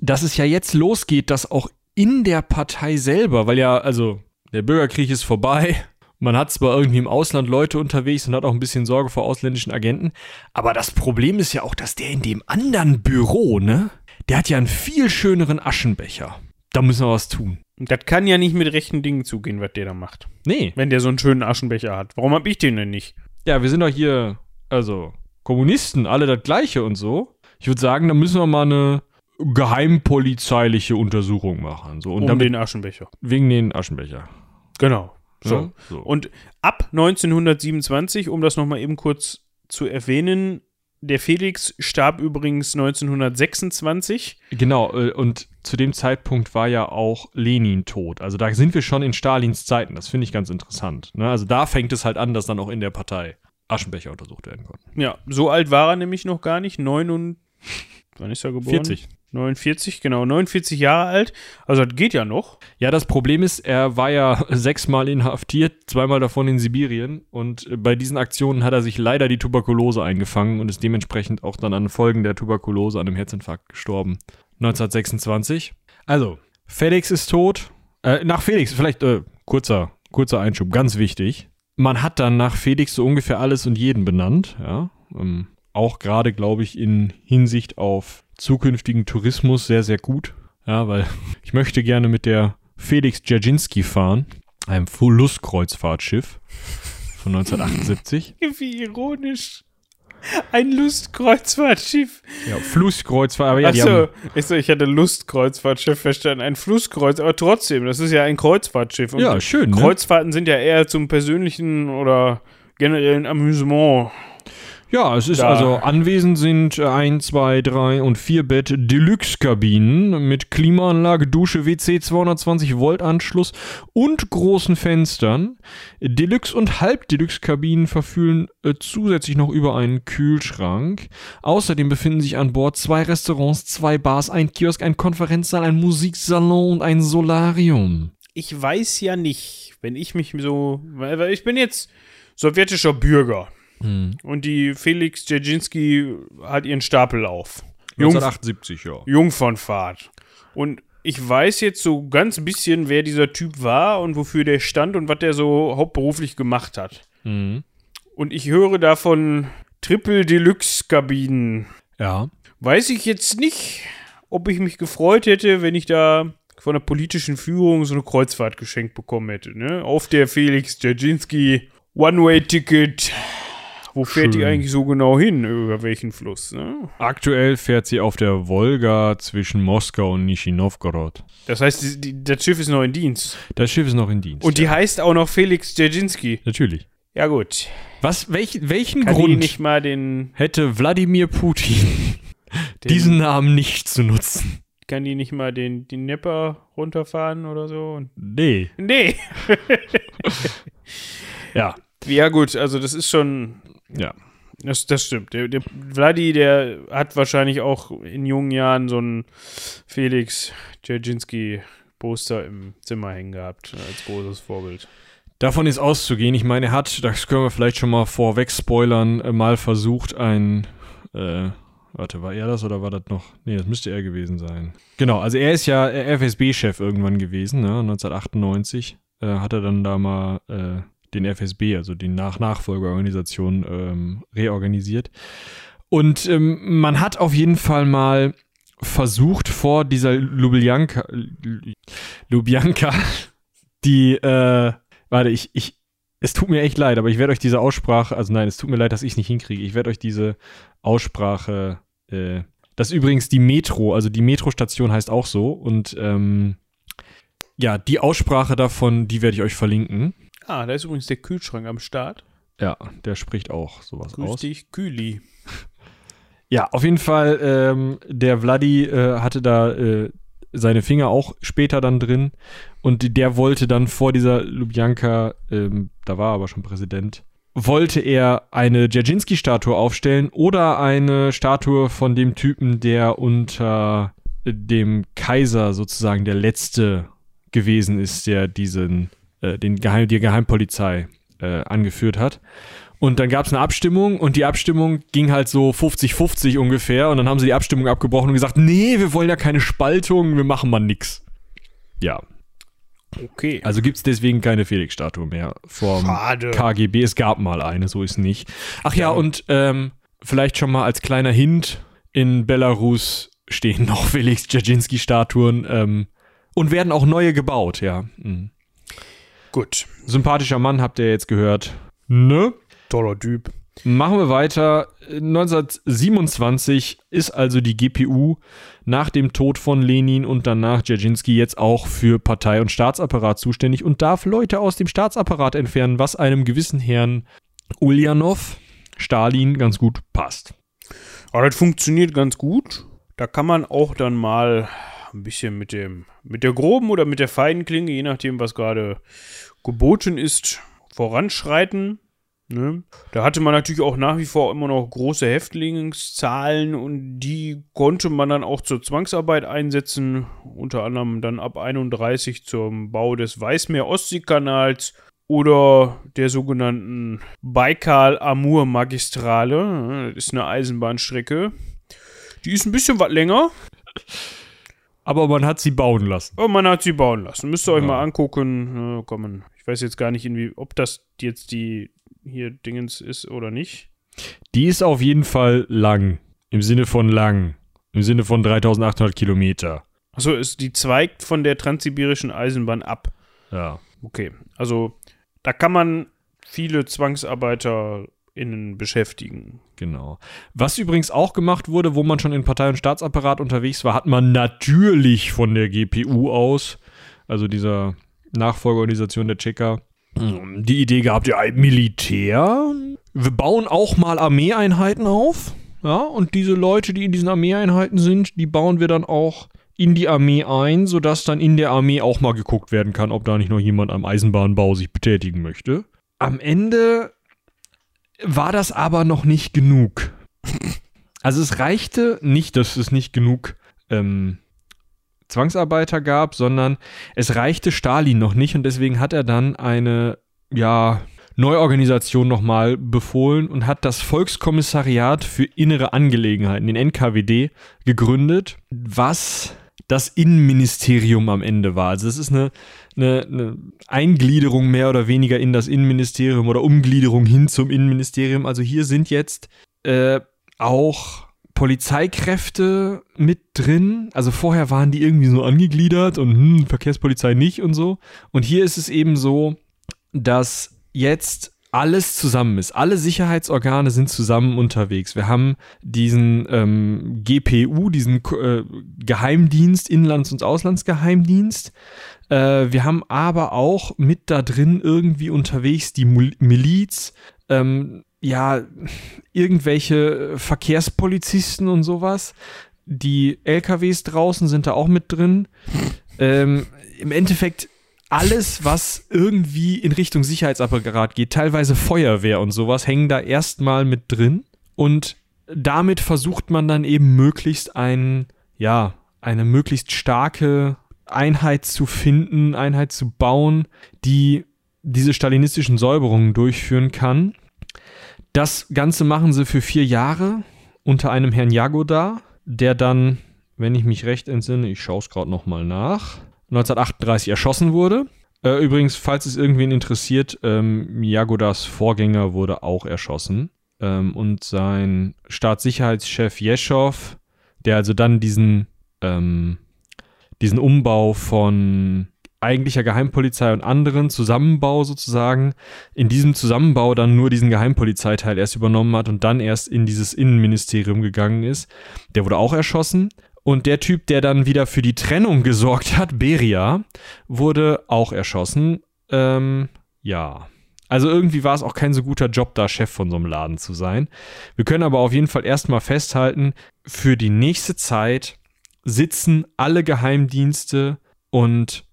dass es ja jetzt losgeht, dass auch in der Partei selber, weil ja, also der Bürgerkrieg ist vorbei, man hat zwar irgendwie im Ausland Leute unterwegs und hat auch ein bisschen Sorge vor ausländischen Agenten, aber das Problem ist ja auch, dass der in dem anderen Büro, ne, der hat ja einen viel schöneren Aschenbecher. Da müssen wir was tun. Das kann ja nicht mit rechten Dingen zugehen, was der da macht. Nee. Wenn der so einen schönen Aschenbecher hat. Warum hab ich den denn nicht? Ja, wir sind doch hier, also Kommunisten, alle das Gleiche und so. Ich würde sagen, da müssen wir mal eine geheimpolizeiliche Untersuchung machen. So, und um damit den Aschenbecher. wegen den Aschenbecher. Genau. So. Ja, so. Und ab 1927, um das nochmal eben kurz zu erwähnen, der Felix starb übrigens 1926. Genau, äh, und zu dem Zeitpunkt war ja auch Lenin tot. Also da sind wir schon in Stalins Zeiten. Das finde ich ganz interessant. Ne? Also da fängt es halt an, dass dann auch in der Partei Aschenbecher untersucht werden konnten. Ja, so alt war er nämlich noch gar nicht. 9 wann ist er geboren? 40. 49, genau, 49 Jahre alt. Also das geht ja noch. Ja, das Problem ist, er war ja sechsmal inhaftiert, zweimal davon in Sibirien. Und äh, bei diesen Aktionen hat er sich leider die Tuberkulose eingefangen und ist dementsprechend auch dann an Folgen der Tuberkulose an einem Herzinfarkt gestorben. 1926. Also, Felix ist tot. Äh, nach Felix, vielleicht äh, kurzer, kurzer Einschub, ganz wichtig. Man hat dann nach Felix so ungefähr alles und jeden benannt, ja. Ähm, auch gerade, glaube ich, in Hinsicht auf zukünftigen Tourismus sehr, sehr gut. Ja, weil ich möchte gerne mit der Felix Dzerzhinsky fahren, einem Lust-Kreuzfahrtschiff von 1978. Wie ironisch. Ein Lustkreuzfahrtschiff. ja, Flusskreuzfahrt, aber ja, Achso, haben, ich, hatte Lustkreuzfahrtschiff verstanden. Ein Flusskreuz, aber trotzdem, das ist ja ein Kreuzfahrtschiff. Und ja, schön, ne? Kreuzfahrten sind ja eher zum persönlichen oder generellen Amüsement. Ja, es ist Da- also anwesend sind äh, ein, zwei, drei und vier Bett Deluxe-Kabinen mit Klimaanlage, Dusche, WC, 220 Volt Anschluss und großen Fenstern. Deluxe- und Halb-Deluxe-Kabinen verfügen äh, zusätzlich noch über einen Kühlschrank. Außerdem befinden sich an Bord zwei Restaurants, zwei Bars, ein Kiosk, ein Konferenzsaal, ein Musiksalon und ein Solarium. Ich weiß ja nicht, wenn ich mich so, ich bin jetzt sowjetischer Bürger Hm. und die Felix Dzerzhinsky hat ihren Stapel auf. Jung, 1978, ja. Jungfernfahrt. Und ich weiß jetzt so ganz ein bisschen, wer dieser Typ war und wofür der stand und was der so hauptberuflich gemacht hat. Mhm. Und ich höre davon Triple Deluxe Kabinen. Ja. Weiß ich jetzt nicht, ob ich mich gefreut hätte, wenn ich da von der politischen Führung so eine Kreuzfahrt geschenkt bekommen hätte. Ne? Auf der Felix Dzerzhinsky One-Way-Ticket. Wo fährt die Schön. eigentlich so genau hin? Über welchen Fluss? Ne? Aktuell fährt sie auf der Wolga zwischen Moskau und Nischni Novgorod. Das heißt, die, die, das Schiff ist noch in Dienst. Das Schiff ist noch in Dienst. Und die heißt auch noch Felix Dzerzhinsky. Natürlich. Ja, gut. Was, welch, welchen Kann die Grund nicht mal den. hätte Wladimir Putin, diesen Namen nicht zu nutzen? Kann die nicht mal den, den Nepper runterfahren oder so? Nee. Nee. Ja. Ja, gut, also das ist schon. Ja. Das, das stimmt. Der, der Vladi, der hat wahrscheinlich auch in jungen Jahren so einen Felix Dzerzhinsky-Poster im Zimmer hängen gehabt, als großes Vorbild. Davon ist auszugehen. Ich meine, er hat, das können wir vielleicht schon mal vorweg spoilern, äh, mal versucht, ein. Äh, warte, war er das oder war das noch? Nee, das müsste er gewesen sein. Genau, also er ist ja FSB-Chef irgendwann gewesen, ne? 1998. Äh, hat er dann da mal äh, den FSB, also die Nach Nachfolgeorganisation, ähm, reorganisiert. Und ähm, man hat auf jeden Fall mal versucht, vor dieser Lubjanka, Lubjanka, die, äh, warte, ich, ich, es tut mir echt leid, aber ich werde euch diese Aussprache, also nein, es tut mir leid, dass ich es nicht hinkriege. Ich werde euch diese Aussprache, äh, das übrigens die Metro, also die Metrostation heißt auch so und ähm, ja, die Aussprache davon, die werde ich euch verlinken. Ah, da ist übrigens der Kühlschrank am Start. Ja, der spricht auch sowas Grüß aus. dich, Kühli. Ja, auf jeden Fall, ähm, der Vladi äh, hatte da äh, seine Finger auch später dann drin und der wollte dann vor dieser Lubjanka, ähm, da war er aber schon Präsident, wollte er eine Dzerzhinsky-Statue aufstellen oder eine Statue von dem Typen, der unter dem Kaiser sozusagen der letzte gewesen ist, der diesen, äh, den Geheim, die Geheimpolizei äh, angeführt hat. Und dann gab es eine Abstimmung und die Abstimmung ging halt so 50-50 ungefähr. Und dann haben sie die Abstimmung abgebrochen und gesagt, nee, wir wollen ja keine Spaltung, wir machen mal nix. Ja, Okay. also gibt es deswegen keine Felix-Statue mehr vom Schade. KGB. Es gab mal eine, so ist nicht. Ach ja, und ähm, vielleicht schon mal als kleiner Hint, in Belarus stehen noch Felix Dzerzhinsky-Statuen ähm, und werden auch neue gebaut, ja. Mhm. Gut. Sympathischer Mann, habt ihr jetzt gehört. Ne? Toller Typ. Machen wir weiter. 1927 ist also die GPU nach dem Tod von Lenin und danach Dzerzhinsky jetzt auch für Partei und Staatsapparat zuständig und darf Leute aus dem Staatsapparat entfernen, was einem gewissen Herrn Ulyanov, Stalin, ganz gut passt. Aber das funktioniert ganz gut. Da kann man auch dann mal ein bisschen mit dem, mit der groben oder mit der feinen Klinge, je nachdem, was gerade geboten ist, voranschreiten. Ne? Da hatte man natürlich auch nach wie vor immer noch große Häftlingszahlen und die konnte man dann auch zur Zwangsarbeit einsetzen, unter anderem dann ab 31 zum Bau des Weißmeer-Ostsee-Kanals oder der sogenannten Baikal-Amur-Magistrale. Das ist eine Eisenbahnstrecke. Die ist ein bisschen was länger, Aber man hat sie bauen lassen. aber man hat sie bauen lassen. Müsst ihr euch Ja. mal angucken. Äh, kommen. Ich weiß jetzt gar nicht, inwie, ob das jetzt die hier Dingens ist oder nicht. Die ist auf jeden Fall lang. Im Sinne von lang. Im Sinne von 3800 Kilometer. Achso, ist die zweigt von der transsibirischen Eisenbahn ab. Ja. Okay. Also da kann man viele ZwangsarbeiterInnen beschäftigen. Genau. Was übrigens auch gemacht wurde, wo man schon in Partei- und Staatsapparat unterwegs war, hat man natürlich von der GPU aus, also dieser Nachfolgeorganisation der Tschecher, die Idee gehabt, ja, Militär, wir bauen auch mal Armeeeinheiten auf. Ja, und diese Leute, die in diesen Armeeeinheiten sind, die bauen wir dann auch in die Armee ein, sodass dann in der Armee auch mal geguckt werden kann, ob da nicht noch jemand am Eisenbahnbau sich betätigen möchte. Am Ende war das aber noch nicht genug. Also es reichte nicht, dass es nicht genug ähm, Zwangsarbeiter gab, sondern es reichte Stalin noch nicht und deswegen hat er dann eine, ja, Neuorganisation nochmal befohlen und hat das Volkskommissariat für innere Angelegenheiten, den NKWD, gegründet, was das Innenministerium am Ende war. Also es ist eine, eine, eine Eingliederung mehr oder weniger in das Innenministerium oder Umgliederung hin zum Innenministerium. Also hier sind jetzt äh, auch Polizeikräfte mit drin. Also vorher waren die irgendwie so angegliedert und hm, Verkehrspolizei nicht und so. Und hier ist es eben so, dass jetzt alles zusammen ist. Alle Sicherheitsorgane sind zusammen unterwegs. Wir haben diesen ähm, GPU, diesen äh, Geheimdienst, Inlands- und Auslandsgeheimdienst. Äh, wir haben aber auch mit da drin irgendwie unterwegs die Mul- Miliz, ähm, ja, irgendwelche Verkehrspolizisten und sowas. Die LKWs draußen sind da auch mit drin. Ähm, Im Endeffekt alles, was irgendwie in Richtung Sicherheitsapparat geht, teilweise Feuerwehr und sowas, hängen da erstmal mit drin. Und damit versucht man dann eben möglichst ein, ja, eine möglichst starke Einheit zu finden, Einheit zu bauen, die diese stalinistischen Säuberungen durchführen kann. Das Ganze machen sie für vier Jahre unter einem Herrn Jagoda, der dann, wenn ich mich recht entsinne, ich schaue es gerade nochmal nach, 1938 erschossen wurde. Äh, übrigens, falls es irgendwen interessiert, ähm, Jagodas Vorgänger wurde auch erschossen. Ähm, und sein Staatssicherheitschef Jeschow, der also dann diesen, ähm, diesen Umbau von eigentlicher Geheimpolizei und anderen Zusammenbau sozusagen, in diesem Zusammenbau dann nur diesen Geheimpolizeiteil erst übernommen hat und dann erst in dieses Innenministerium gegangen ist, der wurde auch erschossen. Und der Typ, der dann wieder für die Trennung gesorgt hat, Beria, wurde auch erschossen. Ähm, ja. Also irgendwie war es auch kein so guter Job, da Chef von so einem Laden zu sein. Wir können aber auf jeden Fall erstmal festhalten, für die nächste Zeit sitzen alle Geheimdienste und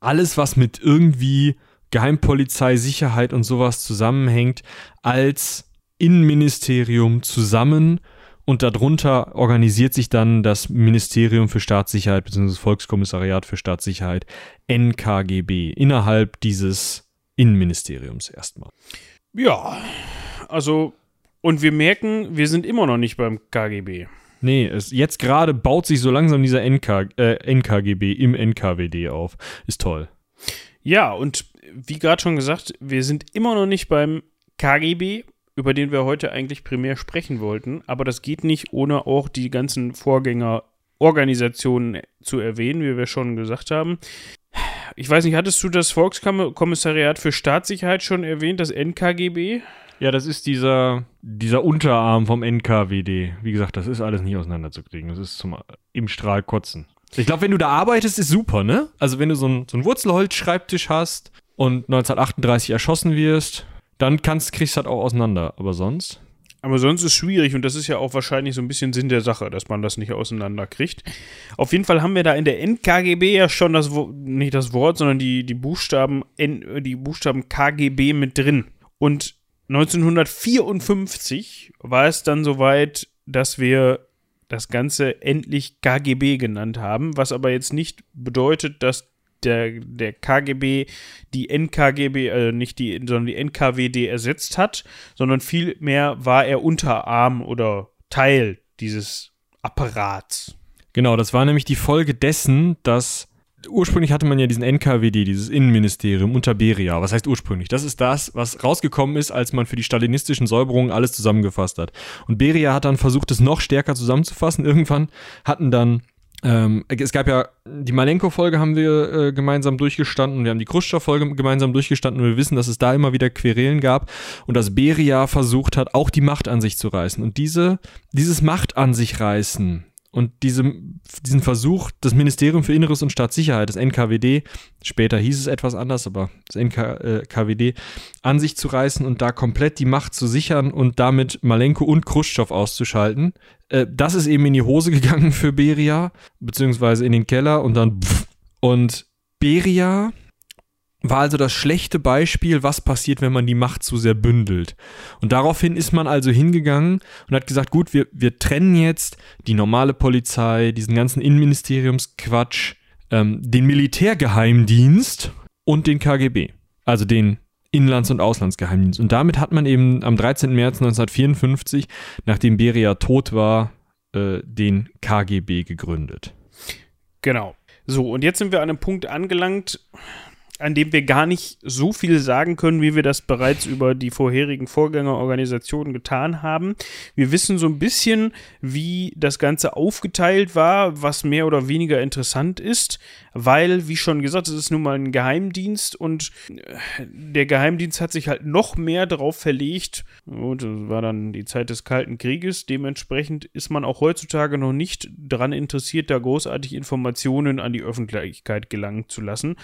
alles, was mit irgendwie Geheimpolizei, Sicherheit und sowas zusammenhängt, als Innenministerium zusammen und darunter organisiert sich dann das Ministerium für Staatssicherheit bzw. Volkskommissariat für Staatssicherheit NKGB innerhalb dieses Innenministeriums erstmal. Ja, also und wir merken, wir sind immer noch nicht beim KGB. Nee, es, jetzt gerade baut sich so langsam dieser NK, äh, NKGB im NKWD auf. Ist toll. Ja, und wie gerade schon gesagt, wir sind immer noch nicht beim KGB, über den wir heute eigentlich primär sprechen wollten. Aber das geht nicht, ohne auch die ganzen Vorgängerorganisationen zu erwähnen, wie wir schon gesagt haben. Ich weiß nicht, hattest du das Volkskommissariat für Staatssicherheit schon erwähnt, das NKGB? Ja, das ist dieser, dieser Unterarm vom NKWD. Wie gesagt, das ist alles nicht auseinanderzukriegen. Das ist zum im Strahl kotzen. Ich glaube, wenn du da arbeitest, ist super, ne? Also wenn du so einen so Wurzelholzschreibtisch hast und 1938 erschossen wirst, dann kannst, kriegst du das auch auseinander. Aber sonst? Aber sonst ist schwierig und das ist ja auch wahrscheinlich so ein bisschen Sinn der Sache, dass man das nicht auseinanderkriegt. Auf jeden Fall haben wir da in der NKGB ja schon das nicht das Wort, sondern die, die Buchstaben N, die Buchstaben KGB mit drin. Und 1954 war es dann soweit, dass wir das Ganze endlich KGB genannt haben, was aber jetzt nicht bedeutet, dass der, der KGB die NKGB, äh, nicht die, sondern die NKWD ersetzt hat, sondern vielmehr war er Unterarm oder Teil dieses Apparats. Genau, das war nämlich die Folge dessen, dass ursprünglich hatte man ja diesen NKWD, dieses Innenministerium unter Beria. Was heißt ursprünglich? Das ist das, was rausgekommen ist, als man für die stalinistischen Säuberungen alles zusammengefasst hat. Und Beria hat dann versucht, es noch stärker zusammenzufassen. Irgendwann hatten dann ähm, es gab ja, die Malenko-Folge haben wir äh, gemeinsam durchgestanden, wir haben die Khrushchev-Folge gemeinsam durchgestanden und wir wissen, dass es da immer wieder Querelen gab und dass Beria versucht hat, auch die Macht an sich zu reißen. Und diese, dieses Macht an sich reißen, und diese, diesen Versuch, das Ministerium für Inneres und Staatssicherheit, das NKWD, später hieß es etwas anders, aber das NKWD, äh, an sich zu reißen und da komplett die Macht zu sichern und damit Malenko und Khrushchev auszuschalten, äh, das ist eben in die Hose gegangen für Beria, beziehungsweise in den Keller und dann pff, und Beria war also das schlechte Beispiel, was passiert, wenn man die Macht zu sehr bündelt. Und daraufhin ist man also hingegangen und hat gesagt, gut, wir, wir trennen jetzt die normale Polizei, diesen ganzen Innenministeriumsquatsch, ähm, den Militärgeheimdienst und den KGB. Also den Inlands- und Auslandsgeheimdienst. Und damit hat man eben am 13. März 1954, nachdem Beria tot war, äh, den KGB gegründet. Genau. So, und jetzt sind wir an einem Punkt angelangt, an dem wir gar nicht so viel sagen können, wie wir das bereits über die vorherigen Vorgängerorganisationen getan haben. Wir wissen so ein bisschen, wie das Ganze aufgeteilt war, was mehr oder weniger interessant ist, weil, wie schon gesagt, es ist nun mal ein Geheimdienst und äh, der Geheimdienst hat sich halt noch mehr darauf verlegt, und das war dann die Zeit des Kalten Krieges, dementsprechend ist man auch heutzutage noch nicht daran interessiert, da großartig Informationen an die Öffentlichkeit gelangen zu lassen.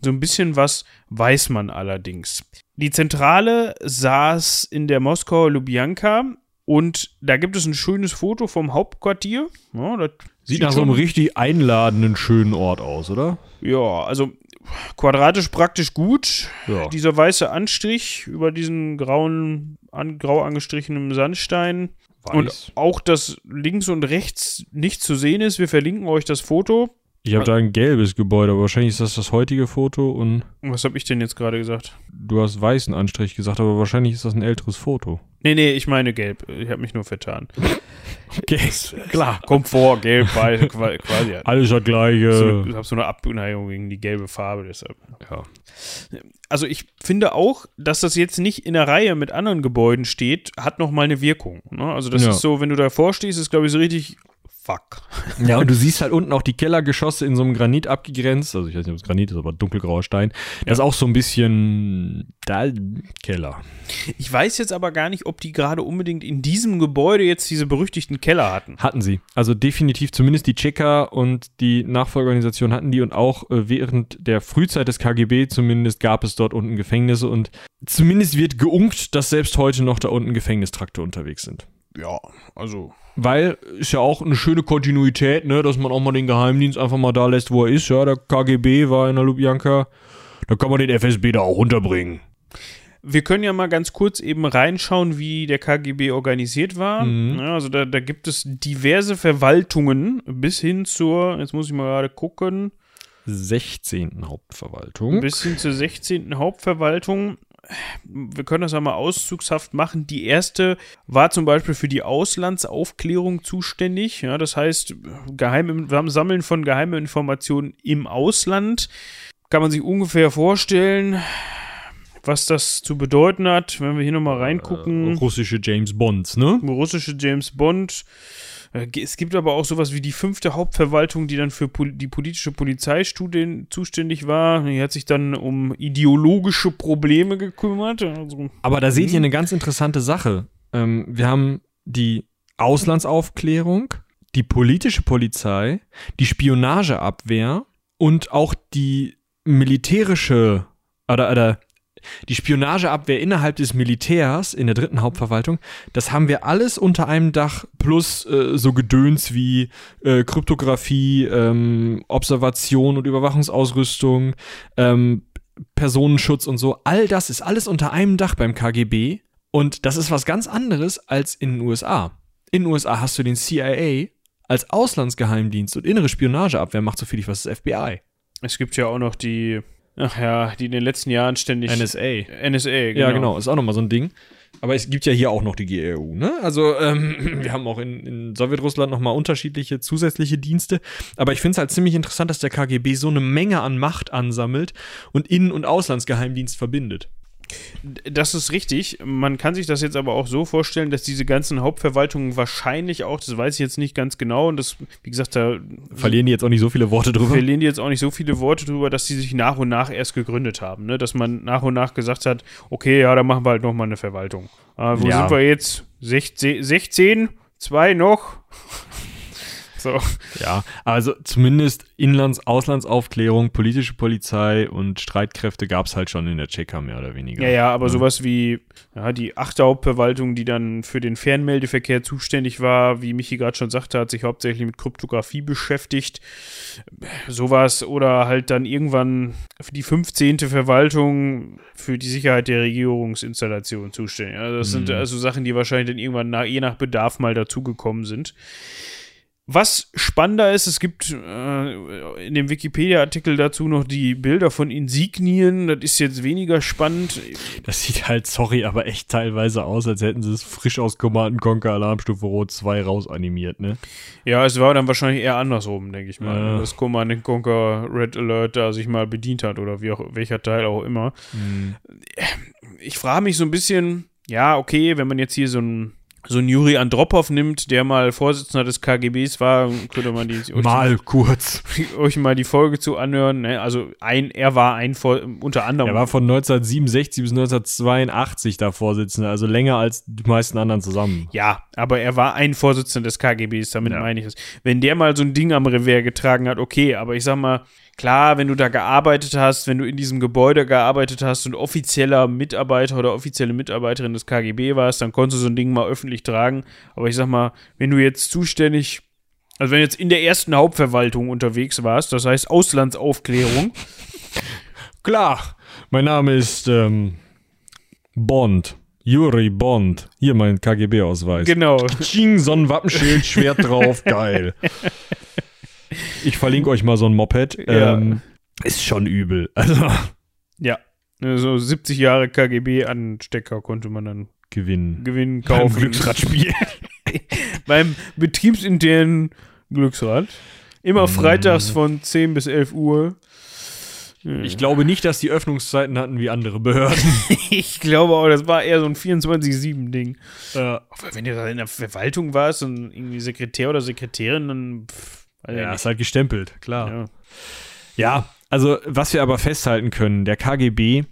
So ein bisschen bisschen was weiß man allerdings. Die Zentrale saß in der Moskauer Lubjanka und da gibt es ein schönes Foto vom Hauptquartier. Ja, sieht, sieht nach so einem richtig einladenden, schönen Ort aus, oder? Ja, also quadratisch praktisch gut. Ja. Dieser weiße Anstrich über diesen grauen, an, grau angestrichenen Sandstein. Weiß. Und auch, dass links und rechts nicht zu sehen ist. Wir verlinken euch das Foto. Ich habe da ein gelbes Gebäude, aber wahrscheinlich ist das das heutige Foto und. Was habe ich denn jetzt gerade gesagt? Du hast weißen Anstrich gesagt, aber wahrscheinlich ist das ein älteres Foto. Nee, nee, ich meine gelb. Ich habe mich nur vertan. okay, klar. Komfort, gelb, weiß, quasi. Alles das gleiche. Ich habe so eine Abneigung gegen die gelbe Farbe, deshalb. Ja. Also ich finde auch, dass das jetzt nicht in der Reihe mit anderen Gebäuden steht, hat nochmal eine Wirkung. Ne? Also das ja. ist so, wenn du davor stehst, ist glaube ich so richtig fuck. Ja, und du siehst halt unten auch die Kellergeschosse in so einem Granit abgegrenzt. Also ich weiß nicht, ob es Granit ist, aber dunkelgrauer Stein. Das ist auch so ein bisschen da Keller. Ich weiß jetzt aber gar nicht, ob die gerade unbedingt in diesem Gebäude jetzt diese berüchtigten Keller hatten. Hatten sie. Also definitiv zumindest die Checker und die Nachfolgeorganisation hatten die und auch äh, während der Frühzeit des KGB zumindest gab es dort unten Gefängnisse und zumindest wird geunkt, dass selbst heute noch da unten Gefängnistrakte unterwegs sind. Ja, also Weil ist ja auch eine schöne Kontinuität, ne, dass man auch mal den Geheimdienst einfach mal da lässt, wo er ist. Ja, der KGB war in der Lubjanka. Da kann man den FSB da auch unterbringen. Wir können ja mal ganz kurz eben reinschauen, wie der KGB organisiert war. Mhm. Ja, also da, da gibt es diverse Verwaltungen bis hin zur, jetzt muss ich mal gerade gucken, 16. Hauptverwaltung. bis hin zur 16. Hauptverwaltung. Wir können das einmal auszugshaft machen. Die erste war zum Beispiel für die Auslandsaufklärung zuständig. Ja, das heißt, geheime, Sammeln von geheimen Informationen im Ausland. Kann man sich ungefähr vorstellen, was das zu bedeuten hat, wenn wir hier nochmal reingucken. Äh, russische James Bonds, ne? russische James Bond. Äh, Es gibt aber auch sowas wie die fünfte Hauptverwaltung, die dann für pol die politische Polizeistudien zuständig war. Die hat sich dann um ideologische Probleme gekümmert. Also, Aber da seht ihr eine ganz interessante Sache. Ähm, wir haben die Auslandsaufklärung, die politische Polizei, die Spionageabwehr und auch die militärische oder, oder die Spionageabwehr innerhalb des Militärs in der dritten Hauptverwaltung, das haben wir alles unter einem Dach plus äh, so Gedöns wie äh, Kryptographie, ähm, Observation und Überwachungsausrüstung, ähm, Personenschutz und so. All das ist alles unter einem Dach beim KGB und das ist was ganz anderes als in den USA. In den USA hast du den CIA als Auslandsgeheimdienst und innere Spionageabwehr macht so viel was das FBI. es gibt ja auch noch die, ach ja, die in den letzten Jahren ständig. NSA. NSA, genau. Ja, genau, ist auch nochmal so ein Ding. Aber es gibt ja hier auch noch die GRU, ne? Also, ähm, wir haben auch in, in Sowjetrussland nochmal unterschiedliche zusätzliche Dienste. Aber ich finde es halt ziemlich interessant, dass der KGB so eine Menge an Macht ansammelt und Innen- und Auslandsgeheimdienst verbindet. Das ist richtig. Man kann sich das jetzt aber auch so vorstellen, dass diese ganzen Hauptverwaltungen wahrscheinlich auch, das weiß ich jetzt nicht ganz genau, und das, wie gesagt, da Verlieren die jetzt auch nicht so viele Worte drüber? verlieren die jetzt auch nicht so viele Worte drüber, dass die sich nach und nach erst gegründet haben. Ne? Dass man nach und nach gesagt hat, okay, ja, dann machen wir halt nochmal eine Verwaltung. Äh, wo Ja. sind wir jetzt? 16? 16? Zwei noch? So. Ja, also zumindest Inlands-, Auslandsaufklärung, politische Polizei und Streitkräfte gab es halt schon in der Tscheka mehr oder weniger. Ja, ja, aber sowas wie ja, die achte Hauptverwaltung, die dann für den Fernmeldeverkehr zuständig war, wie Michi gerade schon sagte, hat sich hauptsächlich mit Kryptographie beschäftigt. Sowas oder halt dann irgendwann die 15. Verwaltung für die Sicherheit der Regierungsinstallation zuständig. Also das sind Mhm. also Sachen, die wahrscheinlich dann irgendwann nach, je nach Bedarf mal dazugekommen sind. Was spannender ist, es gibt äh, in dem Wikipedia-Artikel dazu noch die Bilder von Insignien. Das ist jetzt weniger spannend. Das sieht halt, sorry, aber echt teilweise aus, als hätten sie es frisch aus Command Conquer Alarmstufe Rot 2 rausanimiert, ne? Ja, es war dann wahrscheinlich eher andersrum, denke ich mal. Ja. Dass Command Conquer Red Alert da sich mal bedient hat oder wie auch, welcher Teil auch immer. Ich frage mich so ein bisschen, ja, okay, wenn man jetzt hier so ein so ein Juri Andropov nimmt, der mal Vorsitzender des KGBs war, könnte man die, euch, Mal kurz. euch mal die Folge zu anhören. Ne? Also ein, er war ein unter anderem. Er war von 1967 bis 1982 da Vorsitzender, also länger als die meisten anderen zusammen. Ja, aber er war ein Vorsitzender des KGBs, damit Ja. meine ich es. Wenn der mal so ein Ding am Revers getragen hat, okay, aber ich sag mal, klar, wenn du da gearbeitet hast, wenn du in diesem Gebäude gearbeitet hast und offizieller Mitarbeiter oder offizielle Mitarbeiterin des KGB warst, dann konntest du so ein Ding mal öffentlich tragen. Aber ich sag mal, wenn du jetzt zuständig, also wenn du jetzt in der ersten Hauptverwaltung unterwegs warst, das heißt Auslandsaufklärung, Klar, mein Name ist ähm, Bond. Juri Bond. Hier mein KGB-Ausweis. genau. Ching, so ein Wappenschild, Schwert drauf, geil. Ich verlinke euch mal so ein Moped. Ja. Ähm, ist schon übel. Also Ja. So 70 Jahre KGB-Anstecker konnte man dann gewinnen. gewinnen, Beim kaufen. Glücksradspiel. beim betriebsinternen Glücksrad. Immer freitags von 10 bis 11 Uhr. Ich glaube nicht, dass die Öffnungszeiten hatten wie andere Behörden. ich glaube auch, das war eher so ein 24-7-Ding. ja. Aber wenn du da in der Verwaltung warst und irgendwie Sekretär oder Sekretärin, dann. Pff, weiß ja, ist halt gestempelt, klar. ja. Ja, also was wir aber festhalten können, der KGB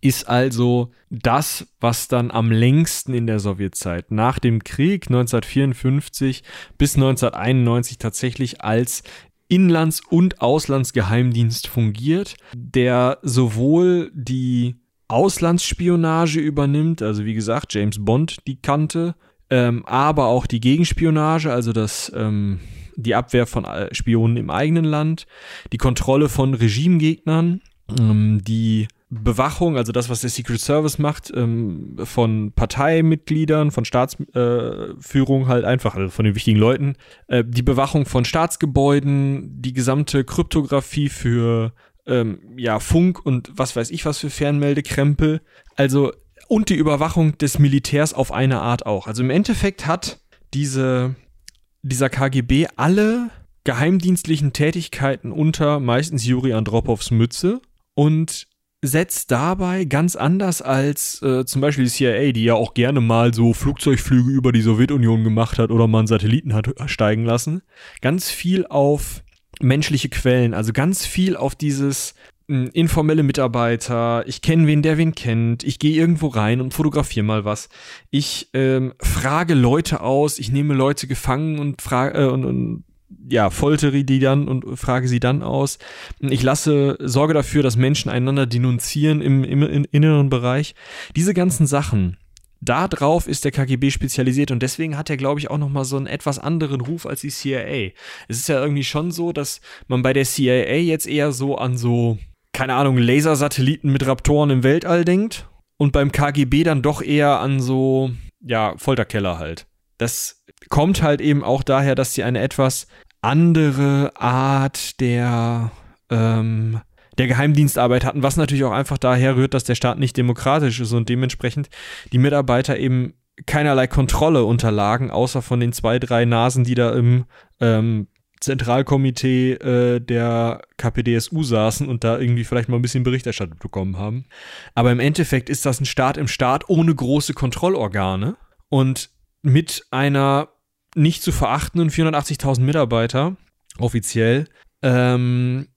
ist also das, was dann am längsten in der Sowjetzeit nach dem Krieg 1954 bis 1991 tatsächlich als Inlands- und Auslandsgeheimdienst fungiert, der sowohl die Auslandsspionage übernimmt, also wie gesagt, James Bond die kannte, ähm, aber auch die Gegenspionage, also das, ähm, die Abwehr von äh, Spionen im eigenen Land, die Kontrolle von Regimegegnern, ähm, die Bewachung, also das, was der Secret Service macht, ähm, von Parteimitgliedern, von Staatsführung äh, halt einfach, also von den wichtigen Leuten, äh, die Bewachung von Staatsgebäuden, die gesamte Kryptographie für ähm, ja, Funk und was weiß ich was für Fernmeldekrempel, also und die Überwachung des Militärs auf eine Art auch. Also im Endeffekt hat diese, dieser KGB alle geheimdienstlichen Tätigkeiten unter meistens Juri Andropovs Mütze und setzt dabei ganz anders als äh, zum Beispiel die CIA, die ja auch gerne mal so Flugzeugflüge über die Sowjetunion gemacht hat oder mal einen Satelliten hat steigen lassen, ganz viel auf menschliche Quellen, also ganz viel auf dieses informelle Mitarbeiter, ich kenne wen, der wen kennt, ich gehe irgendwo rein und fotografiere mal was. Ich ähm, frage Leute aus, ich nehme Leute gefangen und frage äh, und, und ja, foltere die dann und frage sie dann aus. Ich lasse, sorge dafür, dass Menschen einander denunzieren im, im, im inneren Bereich. Diese ganzen Sachen, darauf ist der KGB spezialisiert und deswegen hat er, glaube ich, auch nochmal so einen etwas anderen Ruf als die CIA. Es ist ja irgendwie schon so, dass man bei der CIA jetzt eher so an so, keine Ahnung, Lasersatelliten mit Raptoren im Weltall denkt und beim KGB dann doch eher an so, ja, Folterkeller halt. Das kommt halt eben auch daher, dass sie eine etwas andere Art der, ähm, der Geheimdienstarbeit hatten, was natürlich auch einfach daher rührt, dass der Staat nicht demokratisch ist und dementsprechend die Mitarbeiter eben keinerlei Kontrolle unterlagen, außer von den zwei, drei Nasen, die da im ähm, Zentralkomitee äh, der KPDSU saßen und da irgendwie vielleicht mal ein bisschen Berichterstattung bekommen haben. Aber im Endeffekt ist das ein Staat im Staat ohne große Kontrollorgane und mit einer nicht zu verachtenden 480.000 Mitarbeiter offiziell. Ähm,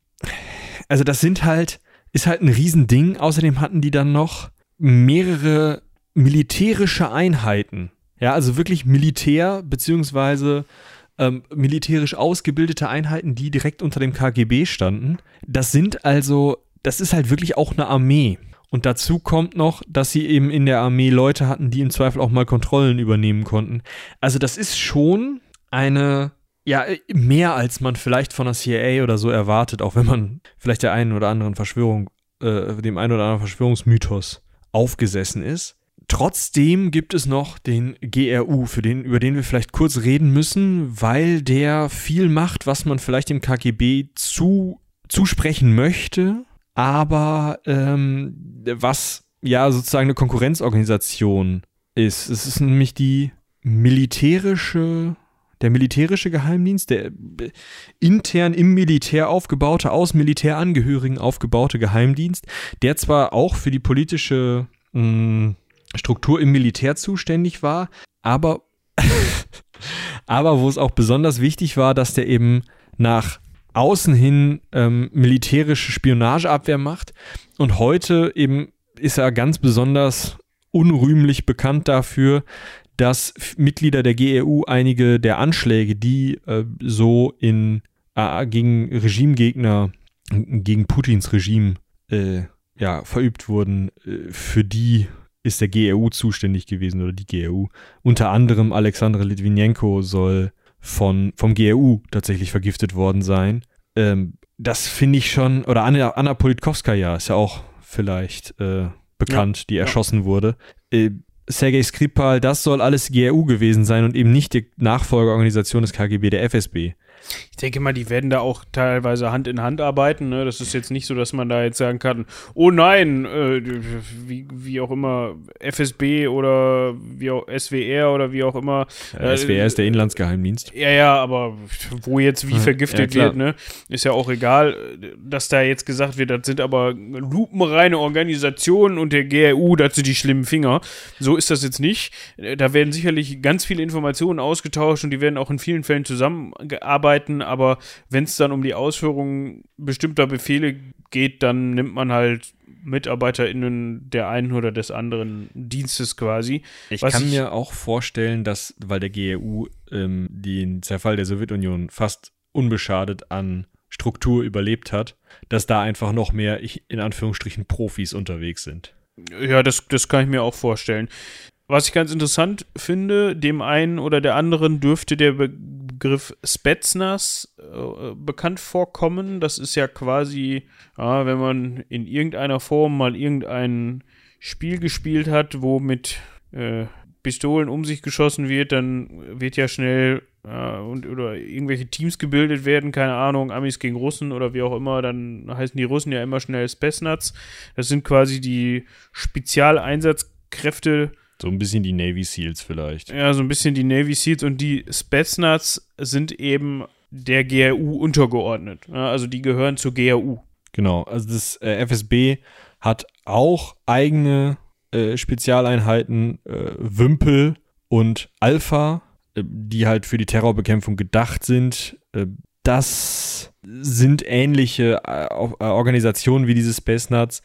also das sind halt, ist halt ein Riesending. Außerdem hatten die dann noch mehrere militärische Einheiten. Ja, also wirklich Militär beziehungsweise ähm, militärisch ausgebildete Einheiten, die direkt unter dem KGB standen. Das sind also, das ist halt wirklich auch eine Armee. Und dazu kommt noch, dass sie eben in der Armee Leute hatten, die im Zweifel auch mal Kontrollen übernehmen konnten. Also das ist schon eine, ja, mehr als man vielleicht von der CIA oder so erwartet, auch wenn man vielleicht der einen oder anderen Verschwörung, äh, dem einen oder anderen Verschwörungsmythos aufgesessen ist. Trotzdem gibt es noch den GRU, für den, über den wir vielleicht kurz reden müssen, weil der viel macht, was man vielleicht dem KGB zu, zusprechen möchte, aber ähm, was ja sozusagen eine Konkurrenzorganisation ist. Es ist nämlich die militärische, der militärische Geheimdienst, der äh, intern im Militär aufgebaute, aus Militärangehörigen aufgebaute Geheimdienst, der zwar auch für die politische mh, Struktur im Militär zuständig war, aber, aber wo es auch besonders wichtig war, dass der eben nach außen hin ähm, militärische Spionageabwehr macht. Und heute eben ist er ganz besonders unrühmlich bekannt dafür, dass Mitglieder der GRU einige der Anschläge, die äh, so in äh, gegen Regimegegner, gegen Putins Regime äh, ja, verübt wurden, äh, für die ist der GRU zuständig gewesen oder die GRU. Unter anderem Alexander Litvinenko soll von, vom GRU tatsächlich vergiftet worden sein. Ähm, das finde ich schon, oder Anna, Anna Politkovskaya ist ja auch vielleicht äh, bekannt, Ja, die ja. erschossen wurde. Äh, Sergei Skripal, das soll alles GRU gewesen sein und eben nicht die Nachfolgeorganisation des KGB, der FSB. Ich denke mal, die werden da auch teilweise Hand in Hand arbeiten. Ne? Das ist jetzt nicht so, dass man da jetzt sagen kann, oh nein, äh, wie, wie auch immer, FSB oder wie auch SWR oder wie auch immer. Äh, SWR ist der Inlandsgeheimdienst. Ja, ja, aber wo jetzt wie vergiftet Ja, wird, ne? Ist ja auch egal, dass da jetzt gesagt wird, das sind aber lupenreine Organisationen und der GRU, das sind die schlimmen Finger. So ist das jetzt nicht. Da werden sicherlich ganz viele Informationen ausgetauscht und die werden auch in vielen Fällen zusammengearbeitet, aber wenn es dann um die Ausführung bestimmter Befehle geht, dann nimmt man halt MitarbeiterInnen der einen oder des anderen Dienstes quasi. Ich Was kann ich- mir auch vorstellen, dass, weil der GRU ähm, den Zerfall der Sowjetunion fast unbeschadet an Struktur überlebt hat, dass da einfach noch mehr, ich, in Anführungsstrichen, Profis unterwegs sind. Ja, das, das kann ich mir auch vorstellen. Was ich ganz interessant finde, dem einen oder der anderen dürfte der Begriff Spetsnaz äh, bekannt vorkommen. Das ist ja quasi, ja, wenn man in irgendeiner Form mal irgendein Spiel gespielt hat, wo mit äh, Pistolen um sich geschossen wird, dann wird ja schnell äh, und oder irgendwelche Teams gebildet werden, keine Ahnung, Amis gegen Russen oder wie auch immer, dann heißen die Russen ja immer schnell Spetsnaz. Das sind quasi die Spezialeinsatzkräfte, So ein bisschen die Navy Seals vielleicht. ja, so ein bisschen die Navy Seals und die Spetsnaz sind eben der GRU untergeordnet. Ja, also die gehören zur GRU. Genau, also das äh, FSB hat auch eigene äh, Spezialeinheiten, äh, Wimpel und Alpha, äh, die halt für die Terrorbekämpfung gedacht sind. Das sind ähnliche äh, äh, Organisationen wie diese Space Nuts,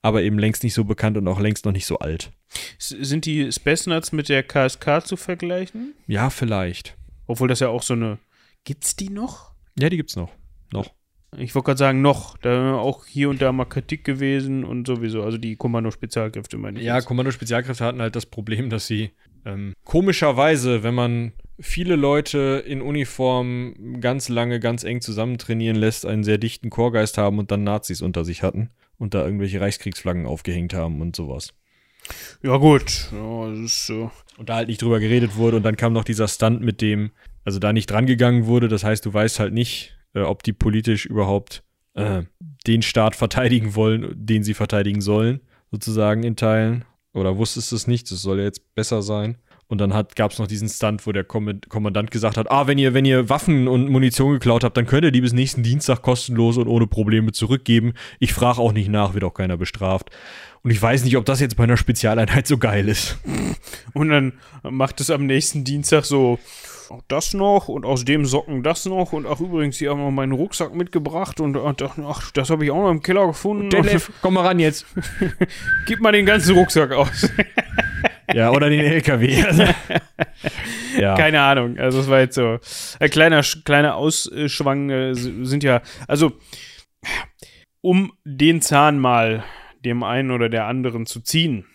aber eben längst nicht so bekannt und auch längst noch nicht so alt. Sind die Spetsnaz mit der KSK zu vergleichen? Ja, vielleicht. Obwohl das ja auch so eine. Gibt's die noch? Ja, die gibt's noch. Noch. Ich wollte gerade sagen, noch. Da auch hier und da mal Kritik gewesen und sowieso. Also die Kommando-Spezialkräfte meine ich. Ja. Kommando-Spezialkräfte hatten halt das Problem, dass sie ähm, komischerweise, wenn man viele Leute in Uniform ganz lange, ganz eng zusammen trainieren lässt, einen sehr dichten Chorgeist haben und dann Nazis unter sich hatten und da irgendwelche Reichskriegsflaggen aufgehängt haben und sowas. Ja, gut. Ja, das ist so. Und da halt nicht drüber geredet wurde und dann kam noch dieser Stunt, mit dem, also da nicht drangegangen wurde. Das heißt, du weißt halt nicht, äh, ob die politisch überhaupt äh, den Staat verteidigen wollen, den sie verteidigen sollen, sozusagen in Teilen. Oder wusstest du es nicht? Das soll ja jetzt besser sein. Und dann gab es noch diesen Stunt, wo der Kommand- Kommandant gesagt hat, ah, wenn ihr, wenn ihr Waffen und Munition geklaut habt, dann könnt ihr die bis nächsten Dienstag kostenlos und ohne Probleme zurückgeben. Ich frage auch nicht nach, wird auch keiner bestraft. Und ich weiß nicht, ob das jetzt bei einer Spezialeinheit so geil ist. Und dann macht es am nächsten Dienstag so. Auch das noch und aus dem Socken das noch und ach übrigens, die haben noch meinen Rucksack mitgebracht und, und ach, das habe ich auch noch im Keller gefunden. Detlef, komm mal ran jetzt. Gib mal den ganzen Rucksack aus. Ja, oder den LKW. Also, ja. Keine Ahnung. Also es war jetzt so ein kleiner, kleiner Ausschwang äh, sind ja, also um den Zahn mal dem einen oder der anderen zu ziehen.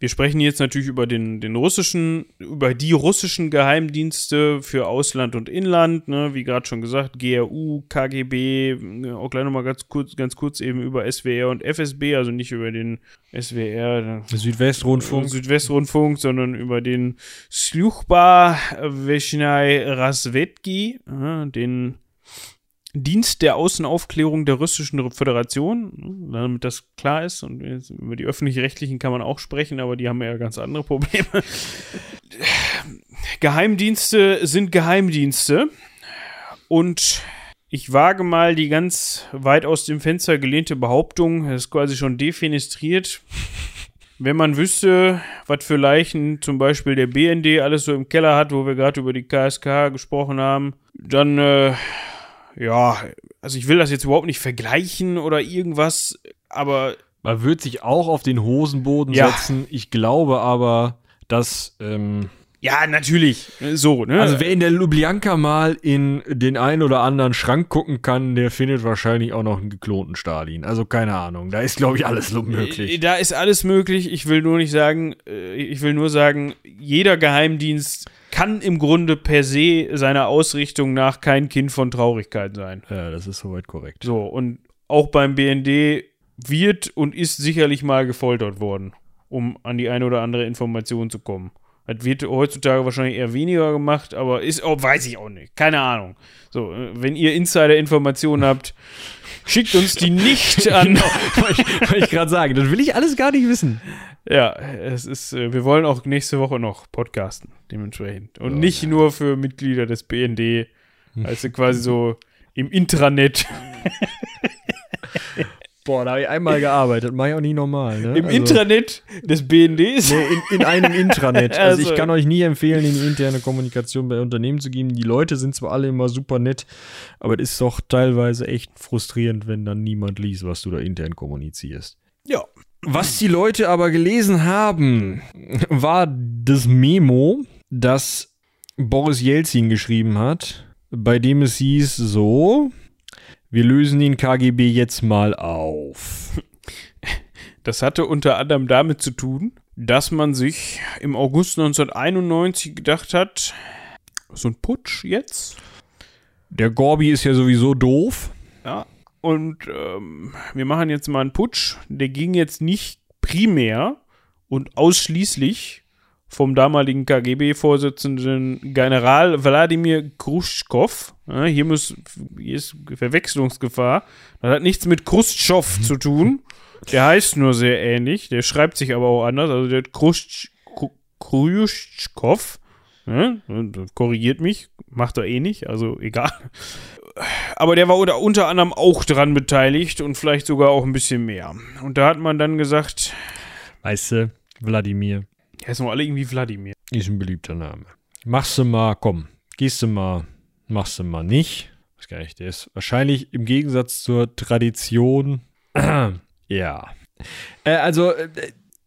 Wir sprechen jetzt natürlich über den, den russischen, über die russischen Geheimdienste für Ausland und Inland, ne, wie gerade schon gesagt, GRU, KGB, ne, auch gleich nochmal ganz kurz, ganz kurz eben über SWR und FSB, also nicht über den SWR, Südwestrundfunk. Südwestrundfunk, sondern über den Sluchba Veshnai Rasvetki, äh, den Dienst der Außenaufklärung der Russischen Föderation, ne, damit das klar ist. Und über die öffentlich-rechtlichen kann man auch sprechen, aber die haben ja ganz andere Probleme. Geheimdienste sind Geheimdienste. Und ich wage mal die ganz weit aus dem Fenster gelehnte Behauptung, das ist quasi schon defenestriert. Wenn man wüsste, was für Leichen zum Beispiel der BND alles so im Keller hat, wo wir gerade über die KSK gesprochen haben, dann, äh, ja, also ich will das jetzt überhaupt nicht vergleichen oder irgendwas, aber Man wird sich auch auf den Hosenboden Ja. setzen. Ich glaube aber, dass. Ähm, ja, natürlich, so, ne? also, wer in der Lubjanka mal in den einen oder anderen Schrank gucken kann, der findet wahrscheinlich auch noch einen geklonten Stalin. Also, keine Ahnung. Da ist, glaube ich, alles Äh, möglich. Da ist alles möglich. Ich will nur nicht sagen, äh, ich will nur sagen, jeder Geheimdienst kann im Grunde per se seiner Ausrichtung nach kein Kind von Traurigkeit sein. Ja, das ist soweit korrekt. So, und auch beim BND wird und ist sicherlich mal gefoltert worden, um an die eine oder andere Information zu kommen. Das wird heutzutage wahrscheinlich eher weniger gemacht, aber ist, oh, weiß ich auch nicht. Keine Ahnung. So, wenn ihr Insider-Informationen habt, schickt uns die nicht an. genau, wollte ich, ich gerade sagen. Das will ich alles gar nicht wissen. Ja, es ist, äh, wir wollen auch nächste Woche noch podcasten, dementsprechend. Und Ja, nicht nur für Mitglieder des BND, also quasi so im Intranet. Boah, da habe ich einmal gearbeitet. Mache ich auch nie normal. Ne? Im Also- Intranet des BNDs. Nee, in, in einem Intranet. Also, Also. ich kann euch nie empfehlen, in die interne Kommunikation bei Unternehmen zu gehen. Die Leute sind zwar alle immer super nett, aber es ist doch teilweise echt frustrierend, wenn dann niemand liest, was du da intern kommunizierst. Was die Leute aber gelesen haben, war das Memo, das Boris Jelzin geschrieben hat, bei dem es hieß so, wir lösen den KGB jetzt mal auf. Das hatte unter anderem damit zu tun, dass man sich im August 1991 gedacht hat, so ein Putsch jetzt. Der Gorbi ist ja sowieso doof. Ja. Und ähm, wir machen jetzt mal einen Putsch. Der ging jetzt nicht primär und ausschließlich vom damaligen KGB-Vorsitzenden General Wladimir Khrushchev. Ja, hier, muss, hier ist Verwechslungsgefahr. Das hat nichts mit Khrushchev zu tun. Der heißt nur sehr ähnlich. Der schreibt sich aber auch anders. Also der Khrushch- Khru- Khrushchev. Ja, korrigiert mich. Macht er eh nicht. Also egal. Aber der war unter, unter anderem auch dran beteiligt und vielleicht sogar auch ein bisschen mehr. Und da hat man dann gesagt, Weißt du, Wladimir ja, ist noch alle irgendwie Wladimir. ist ein beliebter Name. Machst du mal, komm, gehst du mal, machst du mal nicht. Weiß gar nicht, der ist wahrscheinlich im Gegensatz zur Tradition. ja. Äh, also, äh,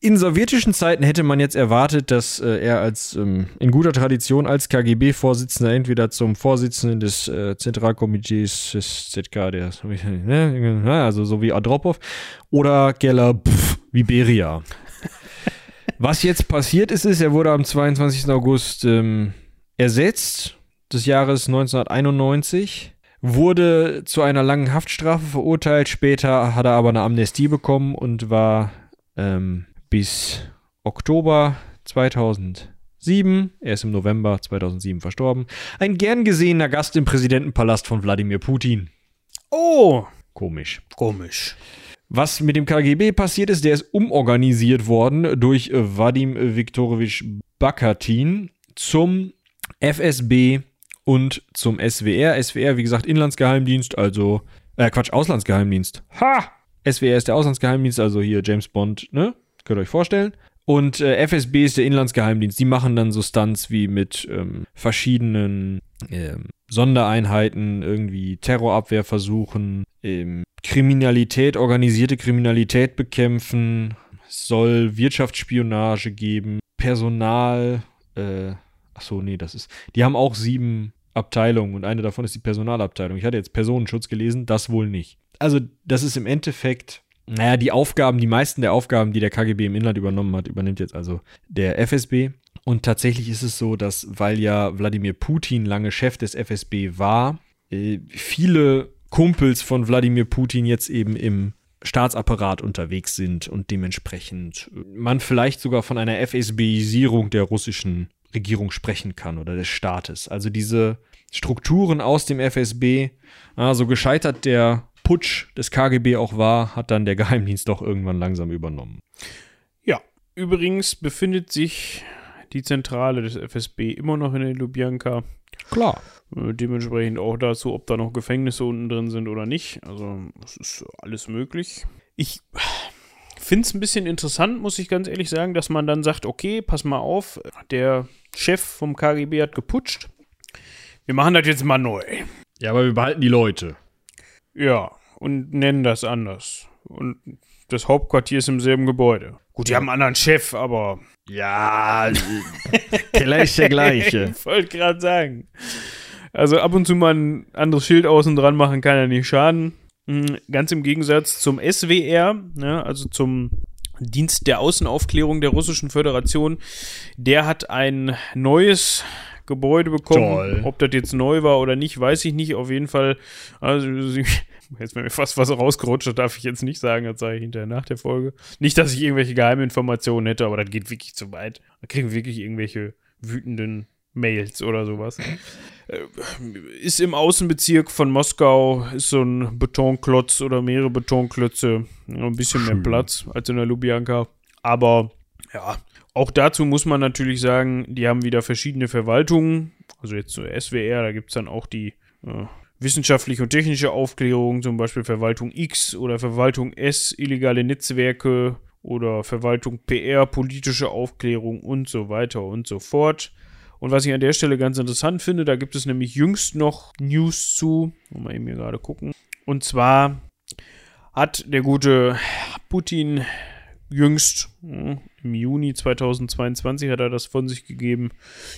in sowjetischen Zeiten hätte man jetzt erwartet, dass äh, er als ähm, in guter Tradition als KGB-Vorsitzender entweder zum Vorsitzenden des äh, Zentralkomitees des ZK, der ne, also so wie Andropov, oder Geller pff, wie Beria. Was jetzt passiert ist, ist, er wurde am 22. August ähm, ersetzt, des Jahres 1991, wurde zu einer langen Haftstrafe verurteilt. Später hat er aber eine Amnestie bekommen und war ähm, bis Oktober 2007, er ist im November 2007 verstorben, ein gern gesehener Gast im Präsidentenpalast von Wladimir Putin. Oh, Komisch. komisch. Was mit dem KGB passiert ist, der ist umorganisiert worden durch Vadim Viktorowitsch Bakatin zum FSB und zum SWR. SWR, wie gesagt, Inlandsgeheimdienst, also, äh, Quatsch, Auslandsgeheimdienst. Ha! SWR ist der Auslandsgeheimdienst, also hier James Bond, ne? Könnt ihr euch vorstellen. Und äh, FSB ist der Inlandsgeheimdienst. Die machen dann so Stunts wie mit ähm, verschiedenen ähm, Sondereinheiten, irgendwie Terrorabwehrversuchen, ähm, Kriminalität, organisierte Kriminalität bekämpfen, es soll Wirtschaftsspionage geben, Personal, äh, ach so, nee, das ist, die haben auch sieben Abteilungen und eine davon ist die Personalabteilung. Ich hatte jetzt Personenschutz gelesen, das wohl nicht. Also, das ist im Endeffekt, naja, die Aufgaben, die meisten der Aufgaben, die der KGB im Inland übernommen hat, übernimmt jetzt also der FSB. Und tatsächlich ist es so, dass, weil ja Wladimir Putin lange Chef des FSB war, äh, viele Kumpels von Wladimir Putin jetzt eben im Staatsapparat unterwegs sind und dementsprechend äh, man vielleicht sogar von einer FSBisierung der russischen Regierung sprechen kann oder des Staates. Also diese Strukturen aus dem FSB, so gescheitert der Putsch des KGB auch war, hat dann der Geheimdienst doch irgendwann langsam übernommen. Ja, übrigens befindet sich die Zentrale des FSB immer noch in der Lubjanka. Klar. Äh, Dementsprechend auch dazu, ob da noch Gefängnisse unten drin sind oder nicht. Also, es ist alles möglich. Ich finde es ein bisschen interessant, muss ich ganz ehrlich sagen, dass man dann sagt: Okay, pass mal auf, der Chef vom KGB hat geputscht. Wir machen das jetzt mal neu. Ja, aber wir behalten die Leute. Ja, und nennen das anders. Und das Hauptquartier ist im selben Gebäude. Gut, die haben einen anderen Chef, aber. Ja, Keller ist der gleiche. ich wollte gerade sagen. Also ab und zu mal ein anderes Schild außen dran machen kann ja nicht schaden. Mhm, Ganz im Gegensatz zum SWR, ne, also zum Dienst der Außenaufklärung der Russischen Föderation. Der hat ein neues Gebäude bekommen. Toll. Ob das jetzt neu war oder nicht, weiß ich nicht. Auf jeden Fall, also jetzt wäre mir fast was rausgerutscht, das darf ich jetzt nicht sagen, das sage ich hinterher nach der Folge. Nicht, dass ich irgendwelche Geheiminformationen hätte, aber das geht wirklich zu weit. Da kriegen wir wirklich irgendwelche wütenden Mails oder sowas. Äh, Ist im Außenbezirk von Moskau, ist so ein Betonklotz oder mehrere Betonklötze. Ein bisschen mehr Schön. Platz als in der Lubjanka. Aber ja, auch dazu muss man natürlich sagen, die haben wieder verschiedene Verwaltungen. Also jetzt so SWR, da gibt es dann auch die äh, wissenschaftliche und technische Aufklärung, zum Beispiel Verwaltung X oder Verwaltung S, illegale Netzwerke oder Verwaltung PR, politische Aufklärung und so weiter und so fort. Und was ich an der Stelle ganz interessant finde, da gibt es nämlich jüngst noch News zu. Mal eben hier gerade gucken. Und zwar hat der gute Putin jüngst, hm, im Juni 2022 hat er das von sich gegeben,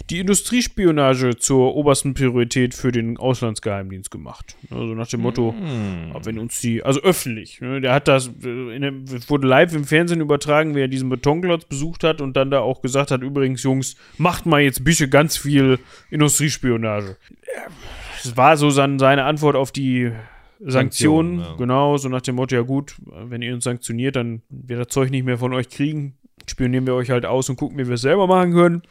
die Industriespionage zur obersten Priorität für den Auslandsgeheimdienst gemacht. Also nach dem Motto, aber wenn uns die, also öffentlich, ne, der hat das, äh, in wurde live im Fernsehen übertragen, wie er diesen Betonklotz besucht hat und dann da auch gesagt hat, übrigens Jungs, macht mal jetzt bitte ganz viel Industriespionage. Das war so sein, seine Antwort auf die Sanktionen, Sanktionen, ja. genau, so nach dem Motto, ja gut, wenn ihr uns sanktioniert, dann wir das Zeug nicht mehr von euch kriegen, spionieren wir euch halt aus und gucken, wie wir es selber machen können.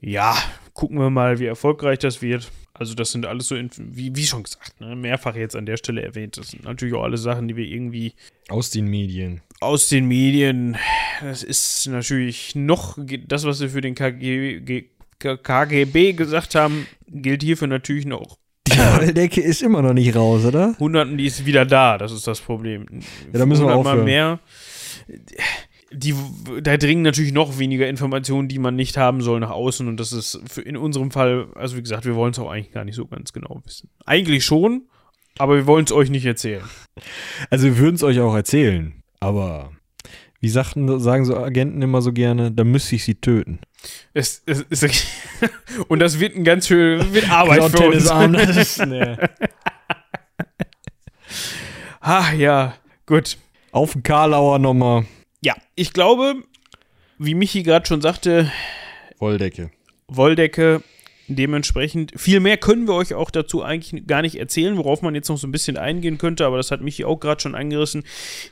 Ja, gucken wir mal, wie erfolgreich das wird. Also das sind alles so, wie, wie schon gesagt, ne, mehrfach jetzt an der Stelle erwähnt. Das sind natürlich auch alle Sachen, die wir irgendwie Aus den Medien. aus den Medien, das ist natürlich noch, das, was wir für den KG, KGB gesagt haben, gilt hierfür natürlich noch. Die Wolldecke ist immer noch nicht raus, oder? Hunderten, die ist wieder da, das ist das Problem. Ja, da müssen wir aufhören. mehr. Die, da dringen natürlich noch weniger Informationen, die man nicht haben soll, nach außen. Und das ist in unserem Fall, also wie gesagt, wir wollen es auch eigentlich gar nicht so ganz genau wissen. Eigentlich schon, aber wir wollen es euch nicht erzählen. Also wir würden es euch auch erzählen, aber wie sagten, sagen so Agenten immer so gerne, da müsste ich sie töten. Es, es, es, und das wird ein ganz schön wird Arbeit für uns. Tennisarm, das ist, nee. Ah, ja, gut. Auf den Karlauer nochmal. Ja, ich glaube, wie Michi gerade schon sagte, Wolldecke. Wolldecke. Dementsprechend, viel mehr können wir euch auch dazu eigentlich gar nicht erzählen, worauf man jetzt noch so ein bisschen eingehen könnte, aber das hat Michi auch gerade schon angerissen,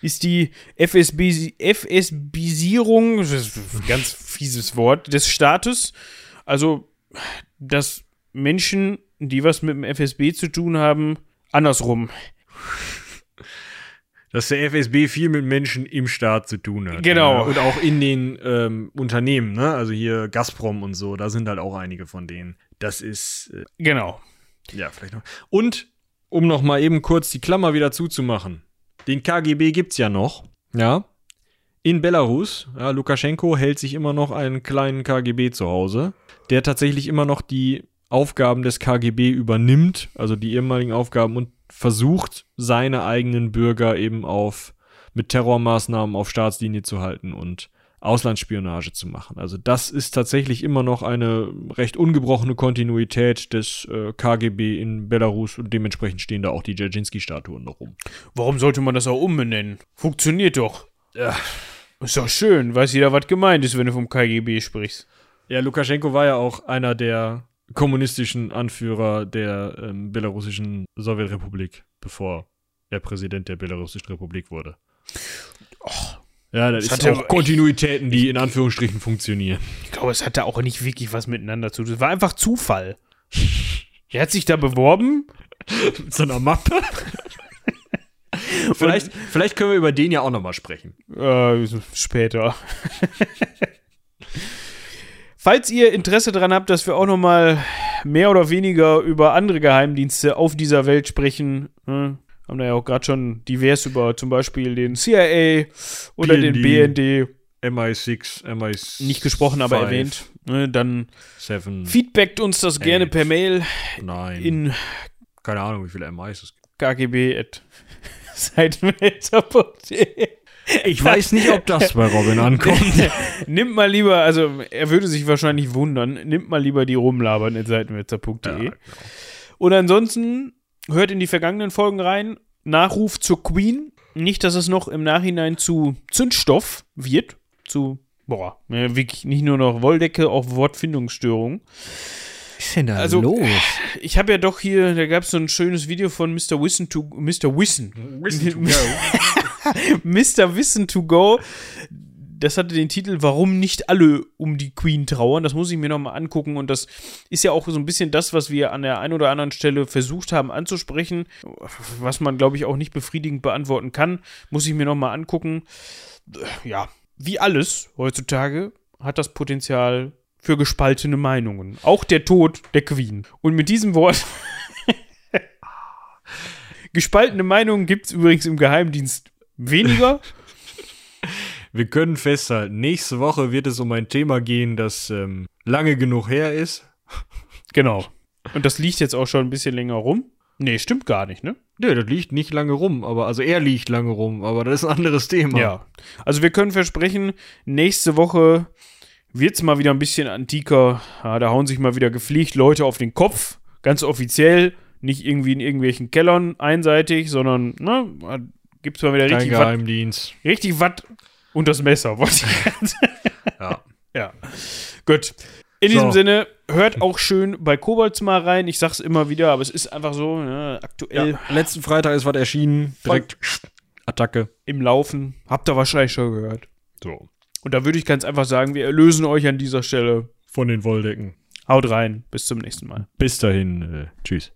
ist die FSB, FSBisierung, das ist ein ganz fieses Wort, des Staates. Also, dass Menschen, die was mit dem FSB zu tun haben, andersrum. Dass der FSB viel mit Menschen im Staat zu tun hat. Genau. Ja. Und auch in den ähm, Unternehmen, ne? Also hier Gazprom und so, da sind halt auch einige von denen. Das ist, äh, Genau. ja, vielleicht noch. Und, um noch mal eben kurz die Klammer wieder zuzumachen. Den KGB gibt's ja noch, ja. In Belarus, ja, Lukaschenko hält sich immer noch einen kleinen KGB zu Hause, der tatsächlich immer noch die Aufgaben des KGB übernimmt, also die ehemaligen Aufgaben und versucht, seine eigenen Bürger eben auf mit Terrormaßnahmen auf Staatslinie zu halten und Auslandsspionage zu machen. Also das ist tatsächlich immer noch eine recht ungebrochene Kontinuität des äh, KGB in Belarus und dementsprechend stehen da auch die Dzerzhinsky-Statuen noch rum. Warum sollte man das auch umbenennen? Funktioniert doch. Ist doch schön, weiß jeder, was gemeint ist, wenn du vom KGB sprichst. Ja, Lukaschenko war ja auch einer der kommunistischen Anführer der ähm, belarussischen Sowjetrepublik, bevor er Präsident der belarussischen Republik wurde. Ja, das, das ist hat auch Kontinuitäten, die in Anführungsstrichen funktionieren. Ich glaube, es hatte auch nicht wirklich was miteinander zu tun. Es war einfach Zufall. Er hat sich da beworben. Mit so einer Mappe. vielleicht, vielleicht können wir über den ja auch nochmal sprechen. Äh, später. Falls ihr Interesse daran habt, dass wir auch noch mal mehr oder weniger über andere Geheimdienste auf dieser Welt sprechen, ne, haben da ja auch gerade schon divers über zum Beispiel den CIA oder den BND MI6, MI6. nicht gesprochen, aber erwähnt, ne, dann 7, feedbackt uns das gerne Eight. per Mail 9. in keine Ahnung, wie viele MIs es gibt. kgb.seitenwälzer.de. Ich weiß nicht, ob das bei Robin ankommt. Nimmt mal lieber, also er würde sich wahrscheinlich wundern, nimmt mal lieber die rumlabern at seitenwälzer.de. Ja, genau. Und ansonsten hört in die vergangenen Folgen rein. Nachruf zur Queen. Nicht, dass es noch im Nachhinein zu Zündstoff wird, zu Boah, ja, wirklich nicht nur noch Wolldecke, auch Wortfindungsstörung. Was ist denn da Also- los? Ich habe ja doch hier, da gab es so ein schönes Video von Mr. Wissen to Mr. Wissen. Mr. Wissen to go. Das hatte den Titel Warum nicht alle um die Queen trauern. Das muss ich mir nochmal angucken. Und das ist ja auch so ein bisschen das, was wir an der einen oder anderen Stelle versucht haben anzusprechen. Was man, glaube ich, auch nicht befriedigend beantworten kann. Muss ich mir nochmal angucken. Ja, wie alles heutzutage hat das Potenzial für gespaltene Meinungen. Auch der Tod der Queen. Und mit diesem Wort. Gespaltene Meinungen gibt es übrigens im Geheimdienst weniger. Wir können festhalten, nächste Woche wird es um ein Thema gehen, das ähm, lange genug her ist. Genau. Und das liegt jetzt auch schon ein bisschen länger rum. Nee, stimmt gar nicht, ne? Nee, das liegt nicht lange rum, aber also er liegt lange rum, aber das ist ein anderes Thema. Ja. Also wir können versprechen, nächste Woche wird's mal wieder ein bisschen antiker. Ja, da hauen sich mal wieder gepflegt Leute auf den Kopf. Ganz offiziell. Nicht irgendwie in irgendwelchen Kellern einseitig, sondern, ne, gibt's mal wieder Kein richtig was Geheimdienst. richtig was und das Messer. wollte ich ganz- Ja. ja. Gut. In So. diesem Sinne, hört auch schön bei Kobolds mal rein. Ich sag's immer wieder, aber es ist einfach so, ne, aktuell ja. Letzten Freitag ist was erschienen. Direkt Attacke. im Laufen. Habt ihr wahrscheinlich schon gehört. So. Und da würde ich ganz einfach sagen, wir erlösen euch an dieser Stelle. Von den Wolldecken. Haut rein. Bis zum nächsten Mal. Bis dahin. Äh, tschüss.